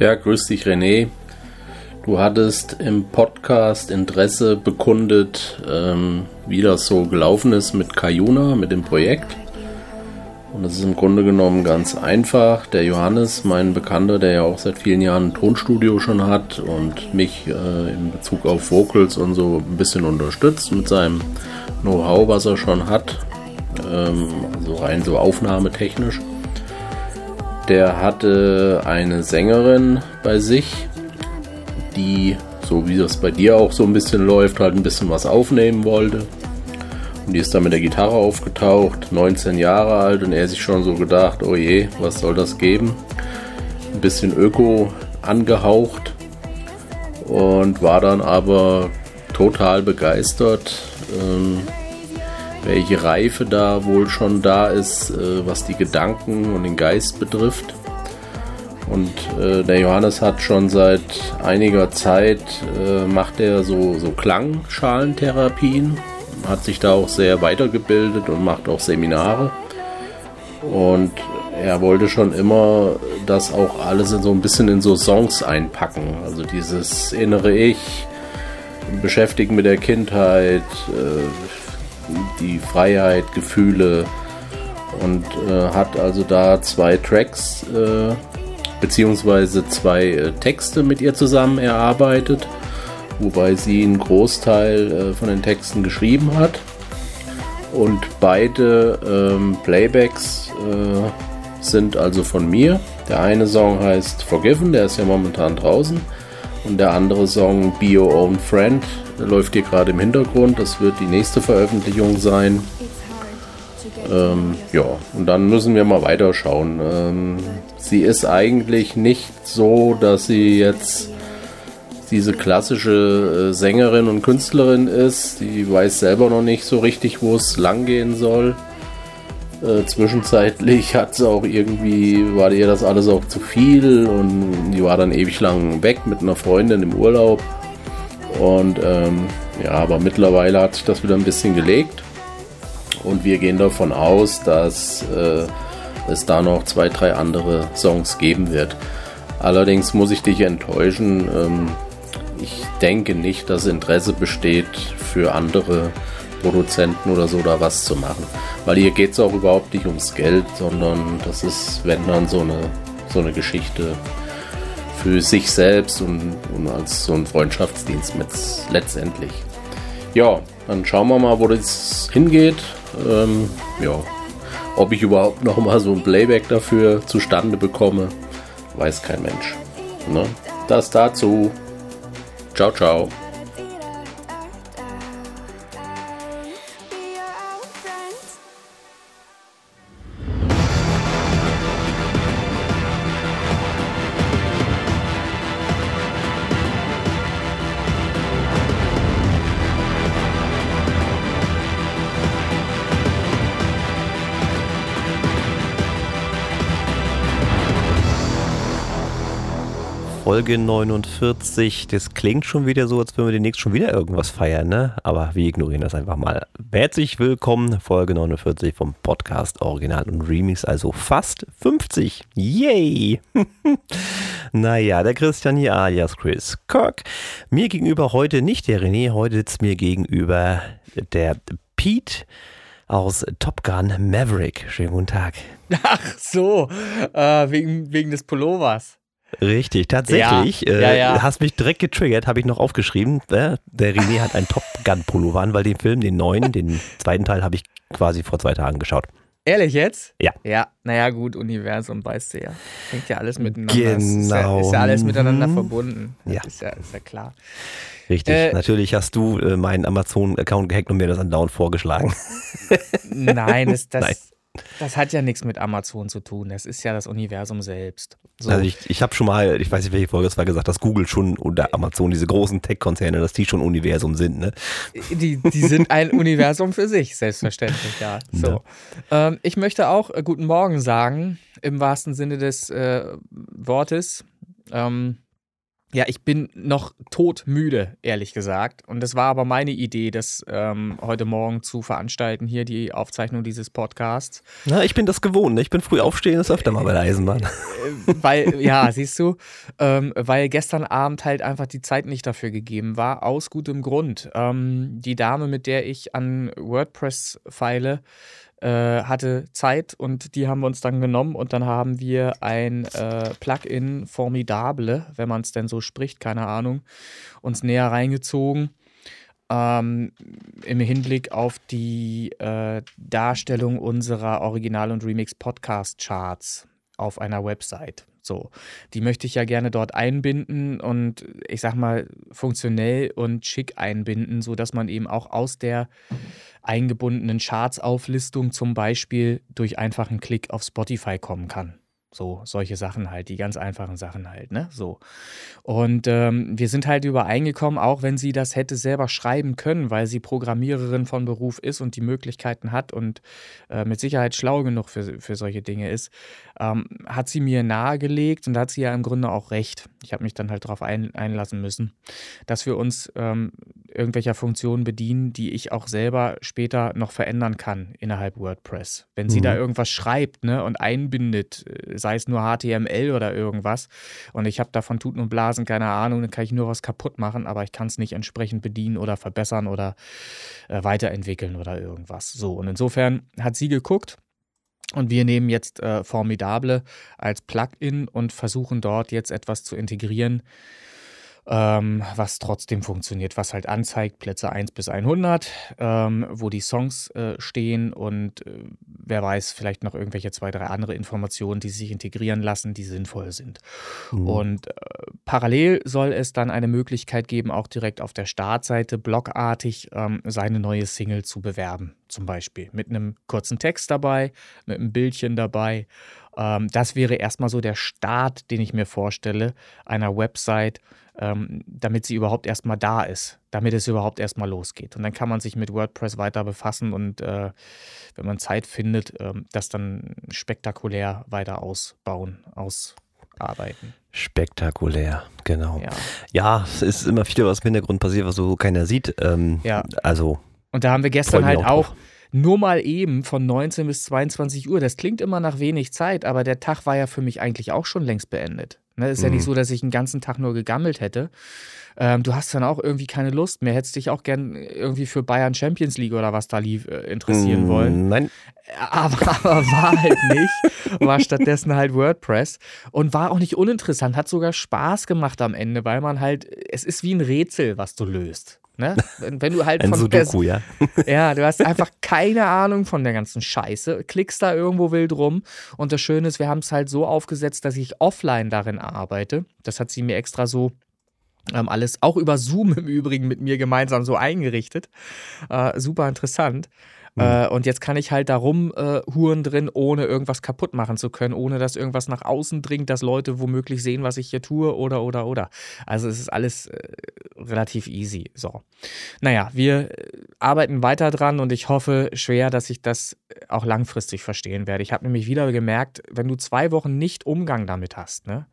Ja, grüß dich René. Du hattest im Podcast Interesse bekundet, ähm, wie das so gelaufen ist mit Kayuna, mit dem Projekt. Und das ist im Grunde genommen ganz einfach. Der Johannes, mein Bekannter, der ja auch seit vielen Jahren ein Tonstudio schon hat und mich äh, in Bezug auf Vocals und so ein bisschen unterstützt mit seinem Know-how, was er schon hat. Ähm, also rein so aufnahmetechnisch. Der hatte eine Sängerin bei sich, die, so wie das bei dir auch so ein bisschen läuft, halt ein bisschen was aufnehmen wollte. Und die ist dann mit der Gitarre aufgetaucht, 19 Jahre alt, und er sich schon so gedacht, oh je, was soll das geben? Ein bisschen Öko angehaucht und war dann aber total begeistert, ähm, welche Reife da wohl schon da ist, äh, was die Gedanken und den Geist betrifft. Und äh, der Johannes hat schon seit einiger Zeit, äh, macht er so, so Klangschalentherapien hat sich da auch sehr weitergebildet und macht auch Seminare. Und er wollte schon immer das auch alles so ein bisschen in so Songs einpacken. Also dieses innere Ich, beschäftigen mit der Kindheit, äh, die Freiheit, Gefühle und äh, hat also da zwei Tracks äh, beziehungsweise zwei Texte mit ihr zusammen erarbeitet wobei sie einen Großteil äh, von den Texten geschrieben hat. Und beide ähm, Playbacks äh, sind also von mir. Der eine Song heißt Forgiven, der ist ja momentan draußen. Und der andere Song Be Your Own Friend, läuft hier gerade im Hintergrund. Das wird die nächste Veröffentlichung sein. Ähm, ja, und dann müssen wir mal weiterschauen. Ähm, sie ist eigentlich nicht so, dass sie jetzt diese klassische äh, Sängerin und Künstlerin ist. Die weiß selber noch nicht so richtig, wo es lang gehen soll. Äh, zwischenzeitlich hat sie auch irgendwie, war ihr das alles auch zu viel und die war dann ewig lang weg mit einer Freundin im Urlaub. Und ähm, ja, aber mittlerweile hat sich das wieder ein bisschen gelegt. Und wir gehen davon aus, dass äh, es da noch zwei, drei andere Songs geben wird. Allerdings muss ich dich enttäuschen. Ähm, ich denke nicht, dass Interesse besteht für andere Produzenten oder so da was zu machen. Weil hier geht es auch überhaupt nicht ums Geld, sondern das ist, wenn dann so eine, so eine Geschichte für sich selbst und, und als so ein Freundschaftsdienst mit letztendlich. Ja, dann schauen wir mal, wo das hingeht. Ähm, ja, ob ich überhaupt noch mal so ein Playback dafür zustande bekomme, weiß kein Mensch. Ne? Das dazu. Ciao, ciao. Folge 49. Das klingt schon wieder so, als würden wir demnächst schon wieder irgendwas feiern, ne? Aber wir ignorieren das einfach mal. Herzlich willkommen, Folge 49 vom Podcast Original und Remix, also fast 50. Yay! naja, der Christian hier alias Chris Kirk. Mir gegenüber heute nicht der René, heute sitzt mir gegenüber der Pete aus Top Gun Maverick. Schönen guten Tag. Ach so, äh, wegen, wegen des Pullovers. Richtig, tatsächlich. Ja, äh, ja, ja. Hast mich direkt getriggert, habe ich noch aufgeschrieben. Äh, der René hat einen Top Gun Pullover an, weil den Film, den neuen, den zweiten Teil, habe ich quasi vor zwei Tagen geschaut. Ehrlich jetzt? Ja. Ja, naja, gut, Universum weißt du ja. Hängt ja alles miteinander. Genau. Ist ja, ist ja alles miteinander verbunden. Ja. Ist ja, ist ja klar. Richtig. Äh, Natürlich hast du äh, meinen Amazon-Account gehackt und mir das andauernd vorgeschlagen. Nein, das, das, Nein. Das hat ja nichts mit Amazon zu tun. Das ist ja das Universum selbst. So. Also ich, ich habe schon mal, ich weiß nicht, welche Folge es war, gesagt, dass Google schon oder Amazon, diese großen Tech-Konzerne, dass die schon Universum sind, ne? Die, die sind ein Universum für sich, selbstverständlich, ja. So. Ja. Ähm, ich möchte auch äh, guten Morgen sagen, im wahrsten Sinne des äh, Wortes. Ähm, Ja, ich bin noch todmüde, ehrlich gesagt. Und das war aber meine Idee, das ähm, heute Morgen zu veranstalten, hier die Aufzeichnung dieses Podcasts. Na, ich bin das gewohnt. Ne? Ich bin früh aufstehen, das öfter mal bei der Eisenbahn. Äh, weil, ja, siehst du, ähm, weil gestern Abend halt einfach die Zeit nicht dafür gegeben war, aus gutem Grund. Ähm, die Dame, mit der ich an WordPress feile, äh, hatte Zeit und die haben wir uns dann genommen und dann haben wir ein äh, Plugin Formidable, wenn man es denn so spricht, keine Ahnung, uns näher reingezogen. Ähm, Im Hinblick auf die äh, Darstellung unserer Original- und Remix-Podcast-Charts auf einer Website. So, die möchte ich ja gerne dort einbinden und ich sag mal funktionell und schick einbinden, sodass man eben auch aus der eingebundenen Charts-Auflistung zum Beispiel durch einfachen Klick auf Spotify kommen kann. So, solche Sachen halt, die ganz einfachen Sachen halt, ne? So. Und ähm, wir sind halt übereingekommen, auch wenn sie das hätte selber schreiben können, weil sie Programmiererin von Beruf ist und die Möglichkeiten hat und äh, mit Sicherheit schlau genug für, für solche Dinge ist, ähm, hat sie mir nahegelegt und da hat sie ja im Grunde auch recht. Ich habe mich dann halt darauf ein, einlassen müssen, dass wir uns ähm, irgendwelcher Funktionen bedienen, die ich auch selber später noch verändern kann innerhalb WordPress. Wenn sie mhm. da irgendwas schreibt ne, und einbindet, äh, sei es nur HTML oder irgendwas, und ich habe davon Tuten und Blasen keine Ahnung, dann kann ich nur was kaputt machen, aber ich kann es nicht entsprechend bedienen oder verbessern oder äh, weiterentwickeln oder irgendwas. So, und insofern hat sie geguckt, und wir nehmen jetzt äh, Formidable als Plugin und versuchen dort jetzt etwas zu integrieren, ähm, was trotzdem funktioniert, was halt anzeigt, Plätze 1 bis 100, ähm, wo die Songs äh, stehen und äh, wer weiß, vielleicht noch irgendwelche zwei, drei andere Informationen, die sich integrieren lassen, die sinnvoll sind. Mhm. Und äh, parallel soll es dann eine Möglichkeit geben, auch direkt auf der Startseite blockartig ähm, seine neue Single zu bewerben, zum Beispiel mit einem kurzen Text dabei, mit einem Bildchen dabei. Ähm, das wäre erstmal so der Start, den ich mir vorstelle, einer Website, ähm, damit sie überhaupt erstmal da ist, damit es überhaupt erstmal losgeht. Und dann kann man sich mit WordPress weiter befassen und äh, wenn man Zeit findet, äh, das dann spektakulär weiter ausbauen, ausarbeiten. Spektakulär, genau. Ja. ja, es ist immer viel, was im Hintergrund passiert, was so keiner sieht. Ähm, ja. Also. Und da haben wir gestern halt auch, auch nur mal eben von 19 bis 22 Uhr. Das klingt immer nach wenig Zeit, aber der Tag war ja für mich eigentlich auch schon längst beendet. Ne, ist mhm. ja nicht mhm. so, dass ich einen ganzen Tag nur gegammelt hätte. Ähm, du hast dann auch irgendwie keine Lust mehr. Hättest dich auch gern irgendwie für Bayern Champions League oder was da lief äh, interessieren mm, wollen. Nein. Aber, aber war halt nicht. War stattdessen halt WordPress. Und war auch nicht uninteressant. Hat sogar Spaß gemacht am Ende, weil man halt, es ist wie ein Rätsel, was du löst. Ne? Wenn, wenn, du halt Ein von Sudoku, ja. ja, du hast einfach keine Ahnung von der ganzen Scheiße, klickst da irgendwo wild rum und das Schöne ist, wir haben es halt so aufgesetzt, dass ich offline darin arbeite. Das hat sie mir extra so ähm, alles auch über Zoom im Übrigen mit mir gemeinsam so eingerichtet. Äh, super interessant. Mhm. Äh, und jetzt kann ich halt darum äh, huren drin, ohne irgendwas kaputt machen zu können, ohne dass irgendwas nach außen dringt, dass Leute womöglich sehen, was ich hier tue oder, oder, oder. Also es ist alles äh, relativ easy. So. Naja, wir äh, arbeiten weiter dran und ich hoffe schwer, dass ich das äh, auch langfristig verstehen werde. Ich habe nämlich wieder gemerkt, wenn du zwei Wochen nicht Umgang damit hast, ne?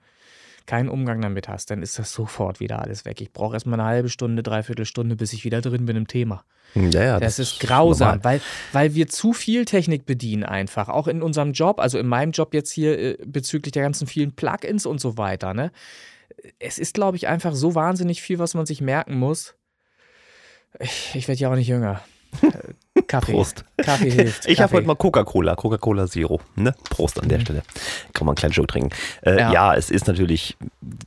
Keinen Umgang damit hast, dann ist das sofort wieder alles weg. Ich brauche erstmal eine halbe Stunde, dreiviertel Stunde, bis ich wieder drin bin im Thema. Ja, ja, das, das ist grausam, weil, weil wir zu viel Technik bedienen einfach. Auch in unserem Job, also in meinem Job jetzt hier äh, bezüglich der ganzen vielen Plugins und so weiter. Ne? Es ist, glaube ich, einfach so wahnsinnig viel, was man sich merken muss. Ich, ich werde ja auch nicht jünger. Kaffee. Prost. Kaffee hilft. Ich habe heute mal Coca-Cola, Coca-Cola Zero. Ne? Prost an der mhm. Stelle. Kann man einen kleinen Schluck trinken. Äh, ja. ja. es ist natürlich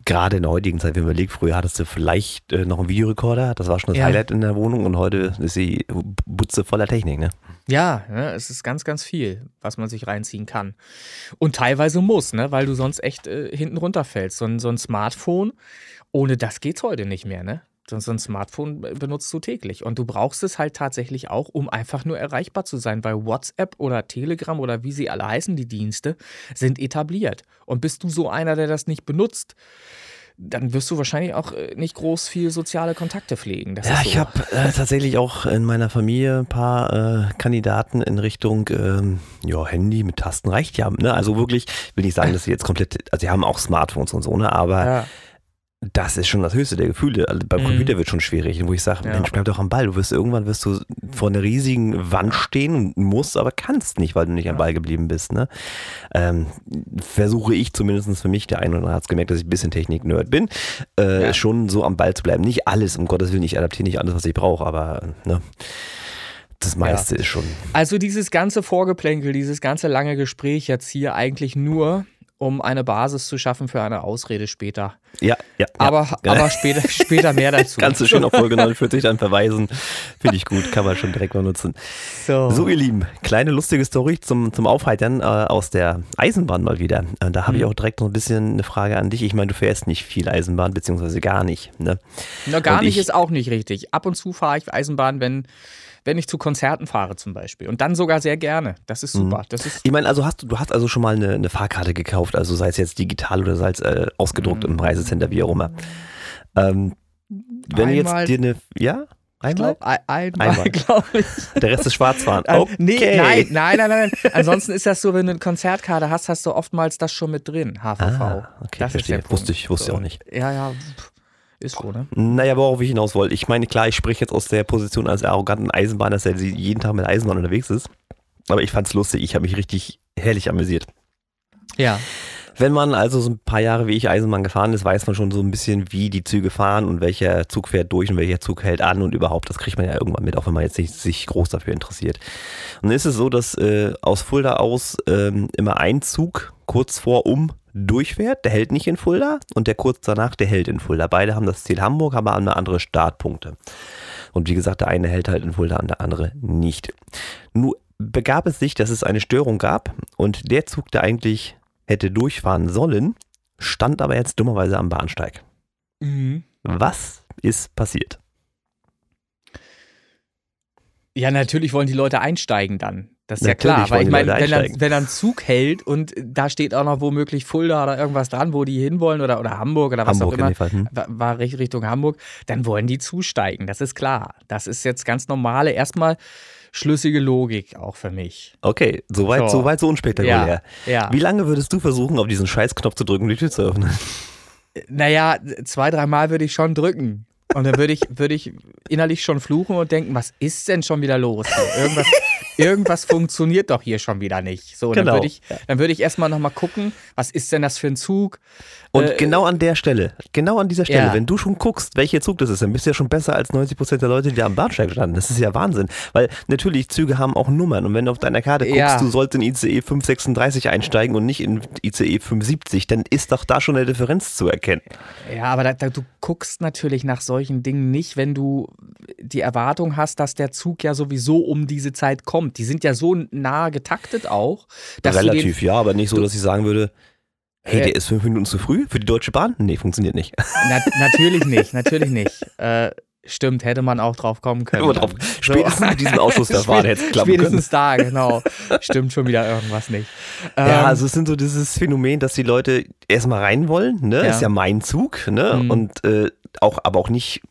gerade in der heutigen Zeit, wenn man überlegt, früher hattest du vielleicht äh, noch einen Videorekorder, das war schon das ja. Highlight in der Wohnung und heute ist sie Butze voller Technik. Ne? Ja, ne, es ist ganz, ganz viel, was man sich reinziehen kann. Und teilweise muss, ne, weil du sonst echt äh, hinten runterfällst. So ein, so ein Smartphone, ohne das geht's heute nicht mehr, ne? So ein Smartphone benutzt du täglich. Und du brauchst es halt tatsächlich auch, um einfach nur erreichbar zu sein, weil WhatsApp oder Telegram oder wie sie alle heißen, die Dienste, sind etabliert. Und bist du so einer, der das nicht benutzt, dann wirst du wahrscheinlich auch äh, nicht groß viel soziale Kontakte pflegen. Das ja, so. ich habe äh, tatsächlich auch in meiner Familie ein paar äh, Kandidaten in Richtung ähm, ja, Handy mit Tasten reicht ja. Ne? Also wirklich, will nicht sagen, dass sie jetzt komplett, also sie haben auch Smartphones und so, ne? aber ja das ist schon das höchste der Gefühle. Also beim Mhm. Computer wird schon schwierig, wo ich sage, Ja. Mensch, bleib doch am Ball. Du wirst irgendwann wirst du vor einer riesigen Wand stehen und musst, aber kannst nicht, weil du nicht am Ball geblieben bist. Ne? Ähm, versuche ich zumindest für mich, der eine oder andere hat es gemerkt, dass ich ein bisschen Technik-Nerd bin, äh, Ja. schon so am Ball zu bleiben. Nicht alles, um Gottes Willen, ich adaptiere nicht alles, was ich brauche, aber ne, das meiste ist schon. Also dieses ganze Vorgeplänkel, dieses ganze lange Gespräch jetzt hier eigentlich nur, um eine Basis zu schaffen für eine Ausrede später. Ja, ja. Aber, Ja. aber später, später mehr dazu. Kannst du schön auf Folge 49 dann verweisen. Finde ich gut, kann man schon direkt mal nutzen. So. So, ihr Lieben, kleine lustige Story zum, zum Aufheitern äh, aus der Eisenbahn mal wieder. Äh, da habe ich Mhm. auch direkt noch ein bisschen eine Frage an dich. Ich meine, du fährst nicht viel Eisenbahn, beziehungsweise gar nicht. Ne? Na, gar Und nicht ich- ist auch nicht richtig. Ab und zu fahre ich Eisenbahn, wenn, wenn ich zu Konzerten fahre zum Beispiel. Und dann sogar sehr gerne. Das ist super. Das ist, Ich meine, also hast du, du hast also schon mal eine, eine Fahrkarte gekauft, also sei es jetzt digital oder sei es äh, ausgedruckt Mhm. im Reisecenter, wie auch immer. Ähm, wenn jetzt Einmal- dir eine, ja, ich einmal, glaub, ein, einmal, Einmal. glaube ich. der Rest ist Schwarzfahren. Äh, Okay. Nee, nein, nein, nein, nein. Ansonsten ist das so, wenn du eine Konzertkarte hast, hast du oftmals das schon mit drin, HVV. Ah, okay, das verstehe. Ist der Wusste Punkt. ich- wusste ich auch nicht. Ja, ja, ist so, ne? Naja, worauf ich hinaus wollte. Ich meine, klar, ich spreche jetzt aus der Position als arroganten Eisenbahner, dass er jeden Tag mit Eisenbahn unterwegs ist. Aber ich fand's lustig. Ich habe mich richtig herrlich amüsiert. Ja. Wenn man also so ein paar Jahre wie ich Eisenbahn gefahren ist, weiß man schon so ein bisschen, wie die Züge fahren und welcher Zug fährt durch und welcher Zug hält an und überhaupt. Das kriegt man ja irgendwann mit, auch wenn man jetzt nicht sich groß dafür interessiert. Und dann ist es so, dass äh, aus Fulda aus ähm, immer ein Zug kurz vor um durchfährt. Der hält nicht in Fulda und der kurz danach, der hält in Fulda. Beide haben das Ziel Hamburg, aber andere andere Startpunkte. Und wie gesagt, der eine hält halt in Fulda und der andere nicht. Nun begab es sich, dass es eine Störung gab und der Zug, der eigentlich hätte durchfahren sollen, stand aber jetzt dummerweise am Bahnsteig. Mhm. Was ist passiert? Ja, natürlich wollen die Leute einsteigen dann. Das ist ja Natürlich klar. Weil ich meine, wenn dann, wenn dann ein Zug hält und da steht auch noch womöglich Fulda oder irgendwas dran, wo die hinwollen oder, oder Hamburg oder was Hamburg auch immer, Fall. Hm? wa- war Richt- Richtung Hamburg, dann wollen die zusteigen. Das ist klar. Das ist jetzt ganz normale, erstmal schlüssige Logik auch für mich. Okay, soweit So. so, weit, so unspektakulär. Ja. Wie lange würdest du versuchen, auf diesen Scheißknopf zu drücken, um die Tür zu öffnen? Naja, zwei, dreimal würde ich schon drücken. Und dann würde ich, würde ich innerlich schon fluchen und denken, was ist denn schon wieder los? Irgendwas, irgendwas funktioniert doch hier schon wieder nicht. So, Genau. dann würde ich, dann würde ich erstmal nochmal gucken, was ist denn das für ein Zug? Und Äh, genau an der Stelle, genau an dieser Stelle, Ja. wenn du schon guckst, welcher Zug das ist, dann bist du ja schon besser als 90% der Leute, die da am Bahnsteig standen. Das ist ja Wahnsinn. Weil natürlich, Züge haben auch Nummern. Und wenn du auf deiner Karte guckst, Ja. du sollst in ICE 536 einsteigen und nicht in ICE 570, dann ist doch da schon eine Differenz zu erkennen. Ja, aber da, da, du guckst natürlich nach solchen Dingen nicht, wenn du die Erwartung hast, dass der Zug ja sowieso um diese Zeit kommt. Die sind ja so nah getaktet auch, dass du den, Relativ, ja, aber nicht so, dass ich sagen würde, hey, Äh, der ist fünf Minuten zu früh für die Deutsche Bahn? Nee, funktioniert nicht. Na, natürlich nicht, natürlich nicht. Äh, stimmt, hätte man auch drauf kommen können. Immer drauf. Spätestens mit diesem Ausschussverfahren hätte es klappen können. Spätestens da, genau. Stimmt schon wieder irgendwas nicht. Ja, Ähm, also es sind so dieses Phänomen, dass die Leute erstmal rein wollen, ne? Ja. Ist ja mein Zug, ne? Mhm. Und äh, auch, aber auch nicht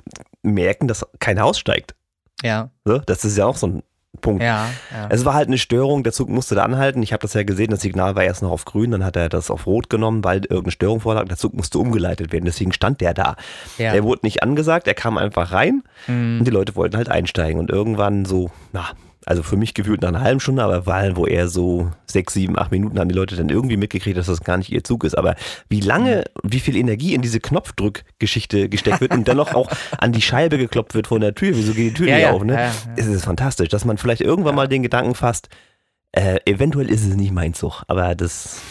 merken, dass keiner aussteigt. ja, Ne? Das ist ja auch so ein Punkt. ja, ja. Es war halt eine Störung, der Zug musste da anhalten. Ich habe das ja gesehen, das Signal war erst noch auf grün, dann hat er das auf rot genommen, weil irgendeine Störung vorlag. Der Zug musste umgeleitet werden, deswegen stand der da. ja. Er wurde nicht angesagt, er kam einfach rein Mhm. und die Leute wollten halt einsteigen. Und irgendwann so, na, also für mich gefühlt nach einer halben Stunde, aber weil wo er so sechs, sieben, acht Minuten haben die Leute dann irgendwie mitgekriegt, dass das gar nicht ihr Zug ist. Aber wie lange, wie viel Energie in diese Knopfdrückgeschichte gesteckt wird und dann noch auch an die Scheibe geklopft wird von der Tür, wieso geht die Tür Ja, nicht ja, auf, ne? ja. Es ist fantastisch, dass man vielleicht irgendwann mal den Gedanken fasst, äh, eventuell ist es nicht mein Zug, aber das,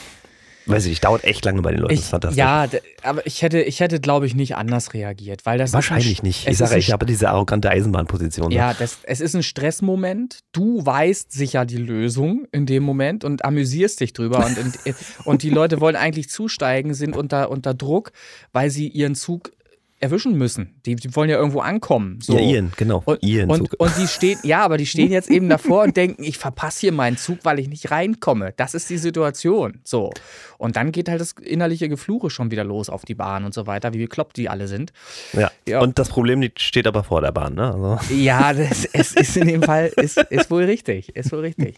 weiß ich nicht, dauert echt lange bei den Leuten, das ist Ich, fantastisch. ja, aber ich hätte, ich hätte, glaube ich, nicht anders reagiert, weil das Wahrscheinlich ist ein, nicht. Ich sage, ich habe diese arrogante Eisenbahnposition. ne? Ja, das, es ist ein Stressmoment. Du weißt sicher die Lösung in dem Moment und amüsierst dich drüber. Und, und, und die Leute wollen eigentlich zusteigen, sind unter, unter Druck, weil sie ihren Zug erwischen müssen. Die, die wollen ja irgendwo ankommen. So. Ja, ihren, genau. Und, ihren und, Zug. und die stehen, ja, aber die stehen jetzt eben davor und denken, ich verpasse hier meinen Zug, weil ich nicht reinkomme. Das ist die Situation. So. Und dann geht halt das innerliche Gefluche schon wieder los auf die Bahn und so weiter, wie bekloppt die alle sind. Ja. Ja. Und das Problem steht aber vor der Bahn, ne? Also, Ja, das, es ist in dem Fall, ist, ist wohl richtig, ist wohl richtig.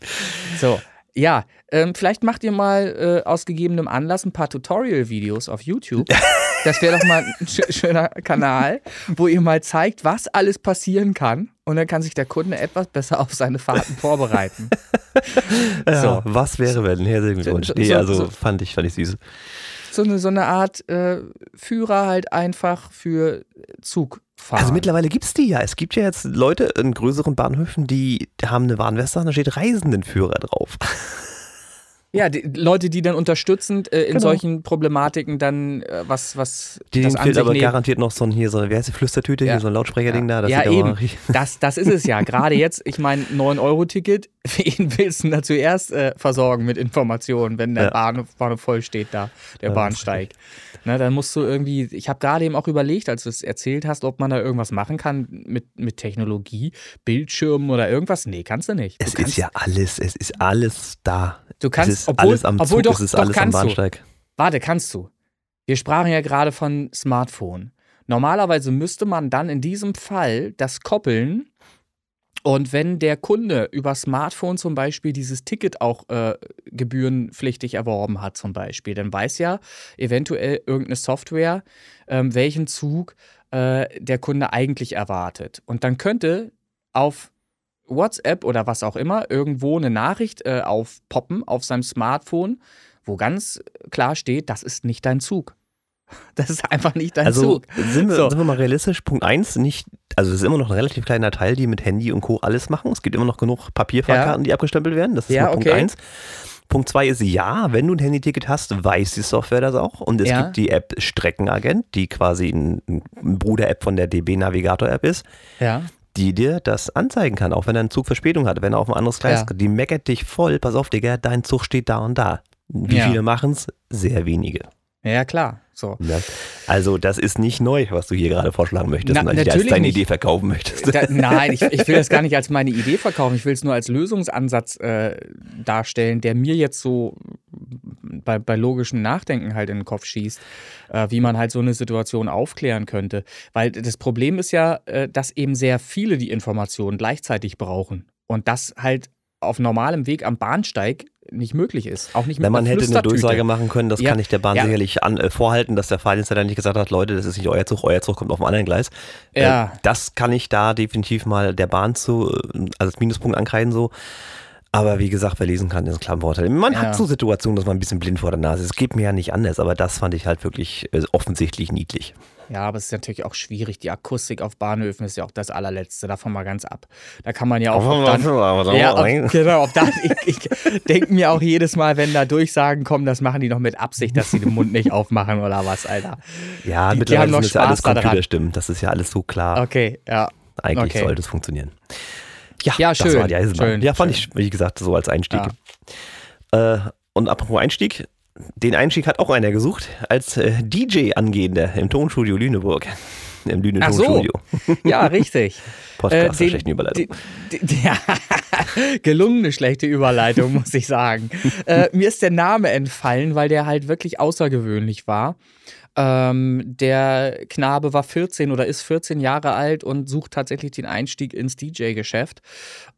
So, Ja, ähm, vielleicht macht ihr mal äh, aus gegebenem Anlass ein paar Tutorial-Videos auf YouTube. Das wäre doch mal ein sch schöner Kanal, wo ihr mal zeigt, was alles passieren kann. Und dann kann sich der Kunde etwas besser auf seine Fahrten vorbereiten. ja, so. Was wäre, wenn? Herzlichen Glückwunsch. Nee, also so, fand, ich, fand ich süß. So eine, so eine Art äh, Führer halt einfach für Zug. Fahren. Also mittlerweile gibt es die ja. Es gibt ja jetzt Leute in größeren Bahnhöfen, die haben eine Warnweste, da steht Reisendenführer drauf. Ja, die Leute, die dann unterstützend äh, in genau. solchen Problematiken dann äh, was, was die das fehlt aber nehmen. garantiert noch so ein hier so, wer heißt die Flüstertüte, ja. hier so ein Lautsprecherding ja. da. Das ja, eben. Das, das ist es ja. Gerade jetzt, ich meine, 9-Euro-Ticket, wen willst du da zuerst äh, versorgen mit Informationen, wenn der ja. Bahnhof, Bahnhof voll steht da, der ja, Bahnsteig. Na, dann musst du irgendwie, ich habe gerade eben auch überlegt, als du es erzählt hast, ob man da irgendwas machen kann mit, mit Technologie, Bildschirmen oder irgendwas. Nee, kannst du nicht. Du es ist ja alles, es ist alles da. Du kannst, es ist obwohl, alles am Zug, obwohl doch, es ist doch alles am Bahnsteig. Du. Warte, kannst du. Wir sprachen ja gerade von Smartphone. Normalerweise müsste man dann in diesem Fall das koppeln und wenn der Kunde über Smartphone zum Beispiel dieses Ticket auch äh, gebührenpflichtig erworben hat, zum Beispiel, dann weiß ja eventuell irgendeine Software, ähm, welchen Zug äh, der Kunde eigentlich erwartet. Und dann könnte auf WhatsApp oder was auch immer irgendwo eine Nachricht äh, aufpoppen auf seinem Smartphone, wo ganz klar steht, das ist nicht dein Zug. Das ist einfach nicht dein also, Zug. Sind wir, so. sind wir mal realistisch? Punkt 1, nicht, also es ist immer noch ein relativ kleiner Teil, die mit Handy und Co. alles machen. Es gibt immer noch genug Papierfahrkarten, ja. die abgestempelt werden. Das ist ja, Punkt 1. Punkt 2 ist ja, wenn du ein Handyticket hast, weiß die Software das auch. Und es ja. gibt die App Streckenagent, die quasi ein, ein Bruder-App von der DB Navigator-App ist. Ja die dir das anzeigen kann, auch wenn er einen Zug Verspätung hat, wenn er auf ein anderes Gleis, ja. die meckert dich voll, pass auf, Digga, dein Zug steht da und da. Wie ja. viele machen es? Sehr wenige. Ja, klar. So. Ja. Also, das ist nicht neu, was du hier gerade vorschlagen möchtest, Na, weil du als deine nicht. Idee verkaufen möchtest. Da, nein, ich, ich, will das gar nicht als meine Idee verkaufen. Ich will es nur als Lösungsansatz äh, darstellen, der mir jetzt so bei, bei logischem Nachdenken halt in den Kopf schießt, äh, wie man halt so eine Situation aufklären könnte. Weil das Problem ist ja, äh, dass eben sehr viele die Informationen gleichzeitig brauchen. Und das halt auf normalem Weg am Bahnsteig nicht möglich ist. Auch nicht mit Wenn man hätte eine Durchsage machen können, das ja. kann ich der Bahn ja. sicherlich an, äh, vorhalten, dass der Fahrdienstleiter nicht gesagt hat, Leute, das ist nicht euer Zug, euer Zug kommt auf einem anderen Gleis. Äh, ja. Äh, das kann ich da definitiv mal der Bahn zu, also als Minuspunkt ankreiden so. Aber wie gesagt, wer lesen kann, ist ein klarer Vorteil. Man ja. hat so Situationen, dass man ein bisschen blind vor der Nase ist. Es geht mir ja nicht anders, aber das fand ich halt wirklich äh, offensichtlich niedlich. Ja, aber es ist natürlich auch schwierig. Die Akustik auf Bahnhöfen ist ja auch das allerletzte. Davon mal ganz ab. Da kann man ja auch. Ob dann, ja, ob, genau, ob dann, ich, ich denke mir auch jedes Mal, wenn da Durchsagen kommen, das machen die noch mit Absicht, dass sie den Mund nicht aufmachen oder was, Alter. Ja, die, mittlerweile die haben noch ist ja alles Computerstimmen. Das ist ja alles so klar. Okay, ja. Eigentlich okay. sollte es funktionieren. Ja, ja schön. Das war die Eisenbahn. Schön, ja, fand schön. ich, wie gesagt, so als Einstieg. Ja. Äh, und apropos Einstieg, den Einstieg hat auch einer gesucht, als äh, DJ-Angehender im Tonstudio Lüneburg. Im Lüne Ach. So. Ja, richtig. Podcast, äh, schlechte Überleitung. Die, die, ja, gelungene schlechte Überleitung, muss ich sagen. äh, mir ist der Name entfallen, weil der halt wirklich außergewöhnlich war. Ähm, der Knabe war 14 oder ist 14 Jahre alt und sucht tatsächlich den Einstieg ins DJ-Geschäft.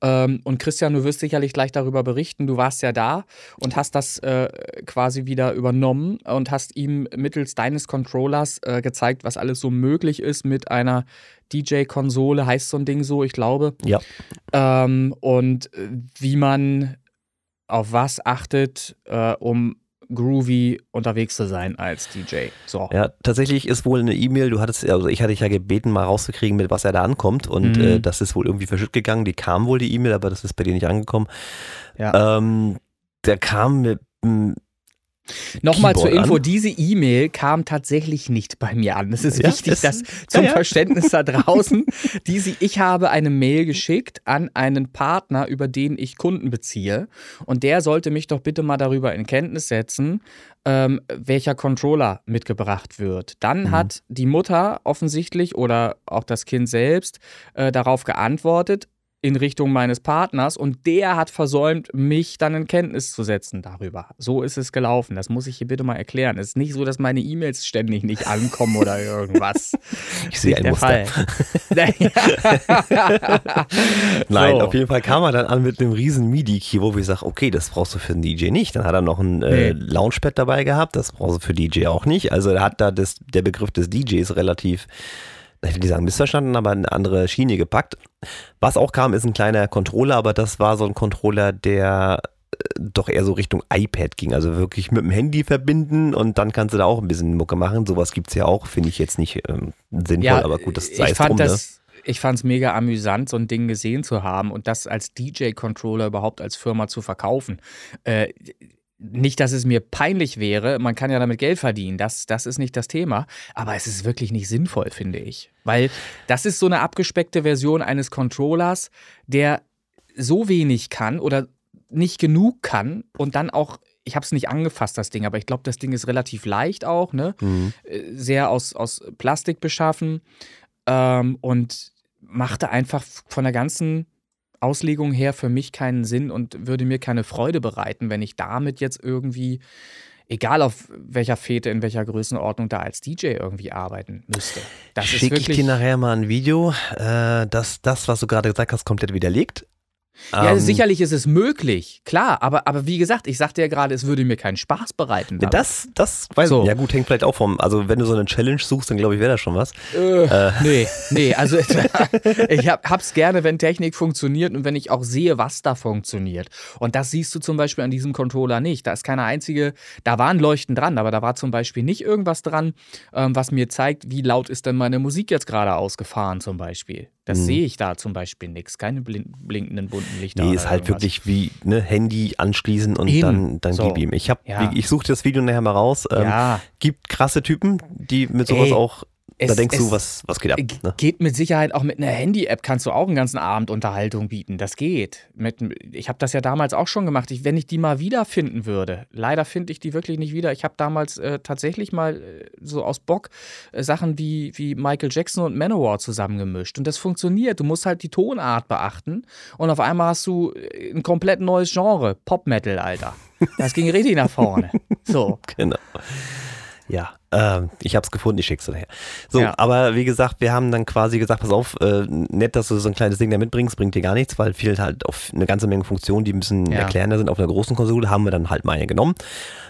Ähm, und Christian, du wirst sicherlich gleich darüber berichten. Du warst ja da und hast das äh, quasi wieder übernommen und hast ihm mittels deines Controllers äh, gezeigt, was alles so möglich ist mit einer DJ-Konsole, heißt so ein Ding so, ich glaube. Ja. Ähm, und äh, wie man auf was achtet, äh, um groovy unterwegs zu sein als DJ. So. Ja, tatsächlich ist wohl eine E-Mail, du hattest, also ich hatte dich ja gebeten, mal rauszukriegen, mit was er da ankommt und mhm. äh, das ist wohl irgendwie verschütt gegangen. Die kam wohl die E-Mail, aber das ist bei dir nicht angekommen. Ja. Ähm, der kam mit Nochmal zur Info, an. diese E-Mail kam tatsächlich nicht bei mir an. Es ist ja, wichtig, ist, dass zum ja, ja. Verständnis da draußen, diese, ich habe eine Mail geschickt an einen Partner, über den ich Kunden beziehe. Und der sollte mich doch bitte mal darüber in Kenntnis setzen, ähm, welcher Controller mitgebracht wird. Dann mhm. hat die Mutter offensichtlich oder auch das Kind selbst äh, darauf geantwortet, in Richtung meines Partners und der hat versäumt, mich dann in Kenntnis zu setzen darüber. So ist es gelaufen. Das muss ich hier bitte mal erklären. Es ist nicht so, dass meine E-Mails ständig nicht ankommen oder irgendwas. Ich sehe ein Muster. Nein, so. auf jeden Fall kam er dann an mit einem riesen MIDI-Key, wo ich sage, okay, das brauchst du für einen DJ nicht. Dann hat er noch ein äh, nee. Launchpad dabei gehabt, das brauchst du für DJ auch nicht. Also er hat da das, der Begriff des DJs relativ ich will nicht sagen missverstanden, aber eine andere Schiene gepackt. Was auch kam, ist ein kleiner Controller, aber das war so ein Controller, der äh, doch eher so Richtung iPad ging. Also wirklich mit dem Handy verbinden und dann kannst du da auch ein bisschen Mucke machen. Sowas gibt es ja auch, finde ich jetzt nicht ähm, sinnvoll, ja, aber gut, das sei es drum. Das, ne? Ich fand es mega amüsant, so ein Ding gesehen zu haben und das als DJ-Controller überhaupt als Firma zu verkaufen. Äh, nicht, dass es mir peinlich wäre, man kann ja damit Geld verdienen, das, das ist nicht das Thema, aber es ist wirklich nicht sinnvoll, finde ich. Weil das ist so eine abgespeckte Version eines Controllers, der so wenig kann oder nicht genug kann und dann auch, ich habe es nicht angefasst, das Ding, aber ich glaube, das Ding ist relativ leicht auch, ne? Mhm. Äh, sehr aus, aus Plastik beschaffen ähm, und machte einfach von der ganzen Auslegung her für mich keinen Sinn und würde mir keine Freude bereiten, wenn ich damit jetzt irgendwie, egal auf welcher Fete, in welcher Größenordnung, da als DJ irgendwie arbeiten müsste. Das Schicke ich dir nachher mal ein Video, äh, das das, was du gerade gesagt hast, komplett widerlegt. Ja, ähm, sicherlich ist es möglich, klar, aber, aber wie gesagt, ich sagte ja gerade, es würde mir keinen Spaß bereiten. Damit. Das, das weiß so. ich. Ja, gut, hängt vielleicht auch vom. Also, wenn du so eine Challenge suchst, dann glaube ich, wäre das schon was. Äh, äh. Nee, nee, also ich hab, hab's gerne, wenn Technik funktioniert und wenn ich auch sehe, was da funktioniert. Und das siehst du zum Beispiel an diesem Controller nicht. Da ist keine einzige, da waren Leuchten dran, aber da war zum Beispiel nicht irgendwas dran, ähm, was mir zeigt, wie laut ist denn meine Musik jetzt gerade ausgefahren, zum Beispiel. Das hm. sehe ich da zum Beispiel nichts. Keine blinkenden bunten Lichter. Nee, ist halt irgendwas. wirklich wie ne, Handy anschließen und Eben. dann, dann so. gib ihm. Ich, ja. ich suche das Video nachher mal raus. Ähm, ja. Gibt krasse Typen, die mit sowas Ey, auch es, da denkst du, was, was geht ab? Ne? Geht mit Sicherheit auch mit einer Handy-App, kannst du auch einen ganzen Abend Unterhaltung bieten. Das geht. Mit, ich habe das ja damals auch schon gemacht. Ich, wenn ich die mal wiederfinden würde, leider finde ich die wirklich nicht wieder. Ich habe damals äh, tatsächlich mal äh, so aus Bock äh, Sachen wie, wie Michael Jackson und Manowar zusammengemischt. Und das funktioniert. Du musst halt die Tonart beachten. Und auf einmal hast du äh, ein komplett neues Genre. Pop-Metal, Alter. Das ging richtig nach vorne. So. Genau. Ja, äh, ich habe es gefunden, ich schick's daher. So, ja. aber wie gesagt, wir haben dann quasi gesagt, pass auf, äh, nett, dass du so ein kleines Ding da mitbringst, bringt dir gar nichts, weil fehlt halt auf eine ganze Menge Funktionen, die ein bisschen ja. erklärender sind auf einer großen Konsole, haben wir dann halt meine genommen.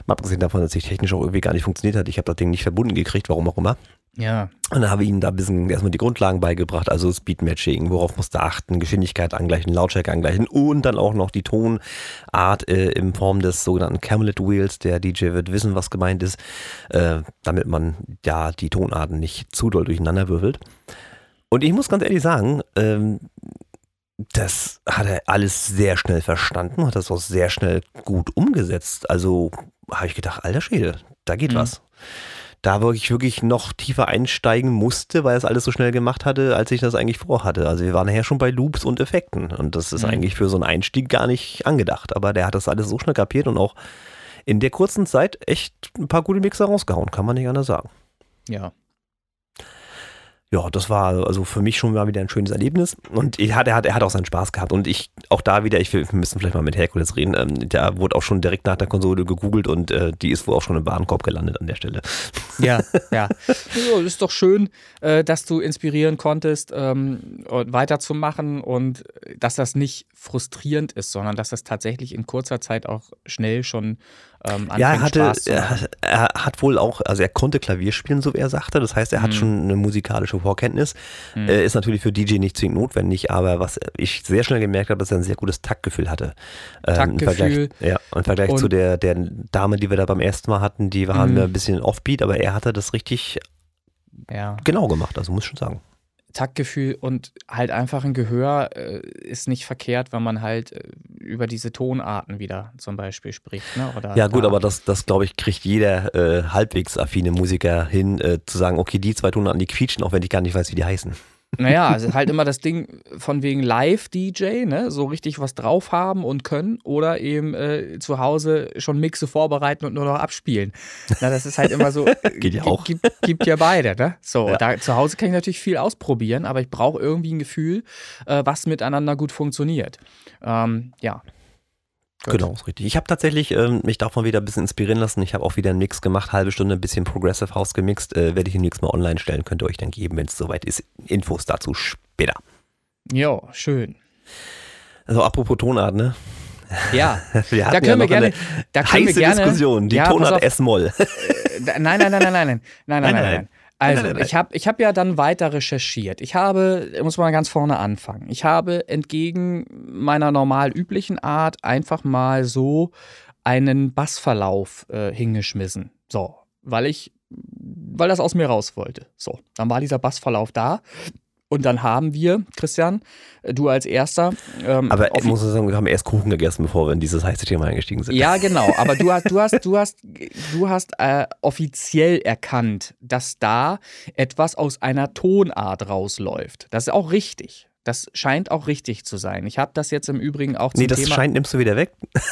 Mal abgesehen davon, dass sich technisch auch irgendwie gar nicht funktioniert hat. Ich habe das Ding nicht verbunden gekriegt, warum auch immer. Ja. Und dann habe ich ihnen da ein bisschen erstmal die Grundlagen beigebracht, also Speedmatching, worauf musst du achten, Geschwindigkeit angleichen, Lautstärke angleichen und dann auch noch die Tonart äh, in Form des sogenannten Camelot Wheels. Der DJ wird wissen, was gemeint ist, äh, damit man ja die Tonarten nicht zu doll durcheinander würfelt. Und ich muss ganz ehrlich sagen, ähm, das hat er alles sehr schnell verstanden, hat das auch sehr schnell gut umgesetzt. Also habe ich gedacht, alter Schwede, da geht mhm. was da wirklich wirklich noch tiefer einsteigen musste, weil es alles so schnell gemacht hatte, als ich das eigentlich vorhatte. Also wir waren nachher schon bei Loops und Effekten und das ist mhm. eigentlich für so einen Einstieg gar nicht angedacht. Aber der hat das alles so schnell kapiert und auch in der kurzen Zeit echt ein paar gute Mixer rausgehauen, kann man nicht anders sagen. Ja, ja, das war also für mich schon mal wieder ein schönes Erlebnis. Und er hat, er hat, er hat auch seinen Spaß gehabt. Und ich, auch da wieder, ich wir müssen vielleicht mal mit Herkules reden. Ähm, der wurde auch schon direkt nach der Konsole gegoogelt und äh, die ist wohl auch schon im Warenkorb gelandet an der Stelle. Ja, ja. ja ist doch schön, äh, dass du inspirieren konntest, ähm, weiterzumachen und dass das nicht frustrierend ist, sondern dass das tatsächlich in kurzer Zeit auch schnell schon ähm, ja, er hatte, er, er, hat wohl auch, also er konnte Klavier spielen, so wie er sagte. Das heißt, er mhm. hat schon eine musikalische Vorkenntnis. Mhm. Äh, ist natürlich für DJ nicht zwingend notwendig, aber was ich sehr schnell gemerkt habe, dass er ein sehr gutes Taktgefühl hatte. Ähm, Taktgefühl. Im Vergleich, ja, im Vergleich zu der, der Dame, die wir da beim ersten Mal hatten, die waren mhm. ein bisschen offbeat, aber er hatte das richtig ja. genau gemacht, also muss ich schon sagen. Taktgefühl und halt einfach ein Gehör äh, ist nicht verkehrt, wenn man halt äh, über diese Tonarten wieder zum Beispiel spricht. Ne? Ja gut, aber das, das glaube ich, kriegt jeder äh, halbwegs affine Musiker hin, äh, zu sagen, okay, die zwei Tonarten, die quietschen, auch wenn ich gar nicht weiß, wie die heißen. Naja, es ist halt immer das Ding von wegen Live-DJ, ne? So richtig was drauf haben und können oder eben äh, zu Hause schon Mixe vorbereiten und nur noch abspielen. Na, das ist halt immer so. Geht ja auch. Gibt, gibt ja beide, ne? So, Ja. da, zu Hause kann ich natürlich viel ausprobieren, aber ich brauche irgendwie ein Gefühl, äh, was miteinander gut funktioniert. Ähm, ja. Gut. Genau, ist richtig. Ich habe tatsächlich ähm, mich davon wieder ein bisschen inspirieren lassen. Ich habe auch wieder einen Mix gemacht, halbe Stunde ein bisschen Progressive House gemixt. Äh, Werde ich demnächst mal online stellen, könnt ihr euch dann geben, wenn es soweit ist. Infos dazu später. Jo, schön. Also apropos Tonart, ne? Ja, Wir da können ja wir gerne. Da können wir heiße gerne, Diskussion. Die Ja, Tonart. S-Moll. Da- Nein, nein, nein, nein, nein, nein, nein, nein, nein, nein, nein. Also, nein. ich habe ich hab ja dann weiter recherchiert. Ich habe, muss mal ganz vorne anfangen. Ich habe entgegen meiner normal üblichen Art einfach mal so einen Bassverlauf äh, hingeschmissen. So, weil ich, weil das aus mir raus wollte. So, dann war dieser Bassverlauf da. Und dann haben wir, Christian, äh, du als erster. Ähm, Aber ich muss sagen, wir haben erst Kuchen gegessen, bevor wir in dieses heiße Thema eingestiegen sind. ja, genau. Aber du hast, du hast, du hast, du hast äh, offiziell erkannt, dass da etwas aus einer Tonart rausläuft. Das ist auch richtig. Das scheint auch richtig zu sein. Ich habe das jetzt im Übrigen auch zum Nee, das Thema. scheint nimmst du wieder weg.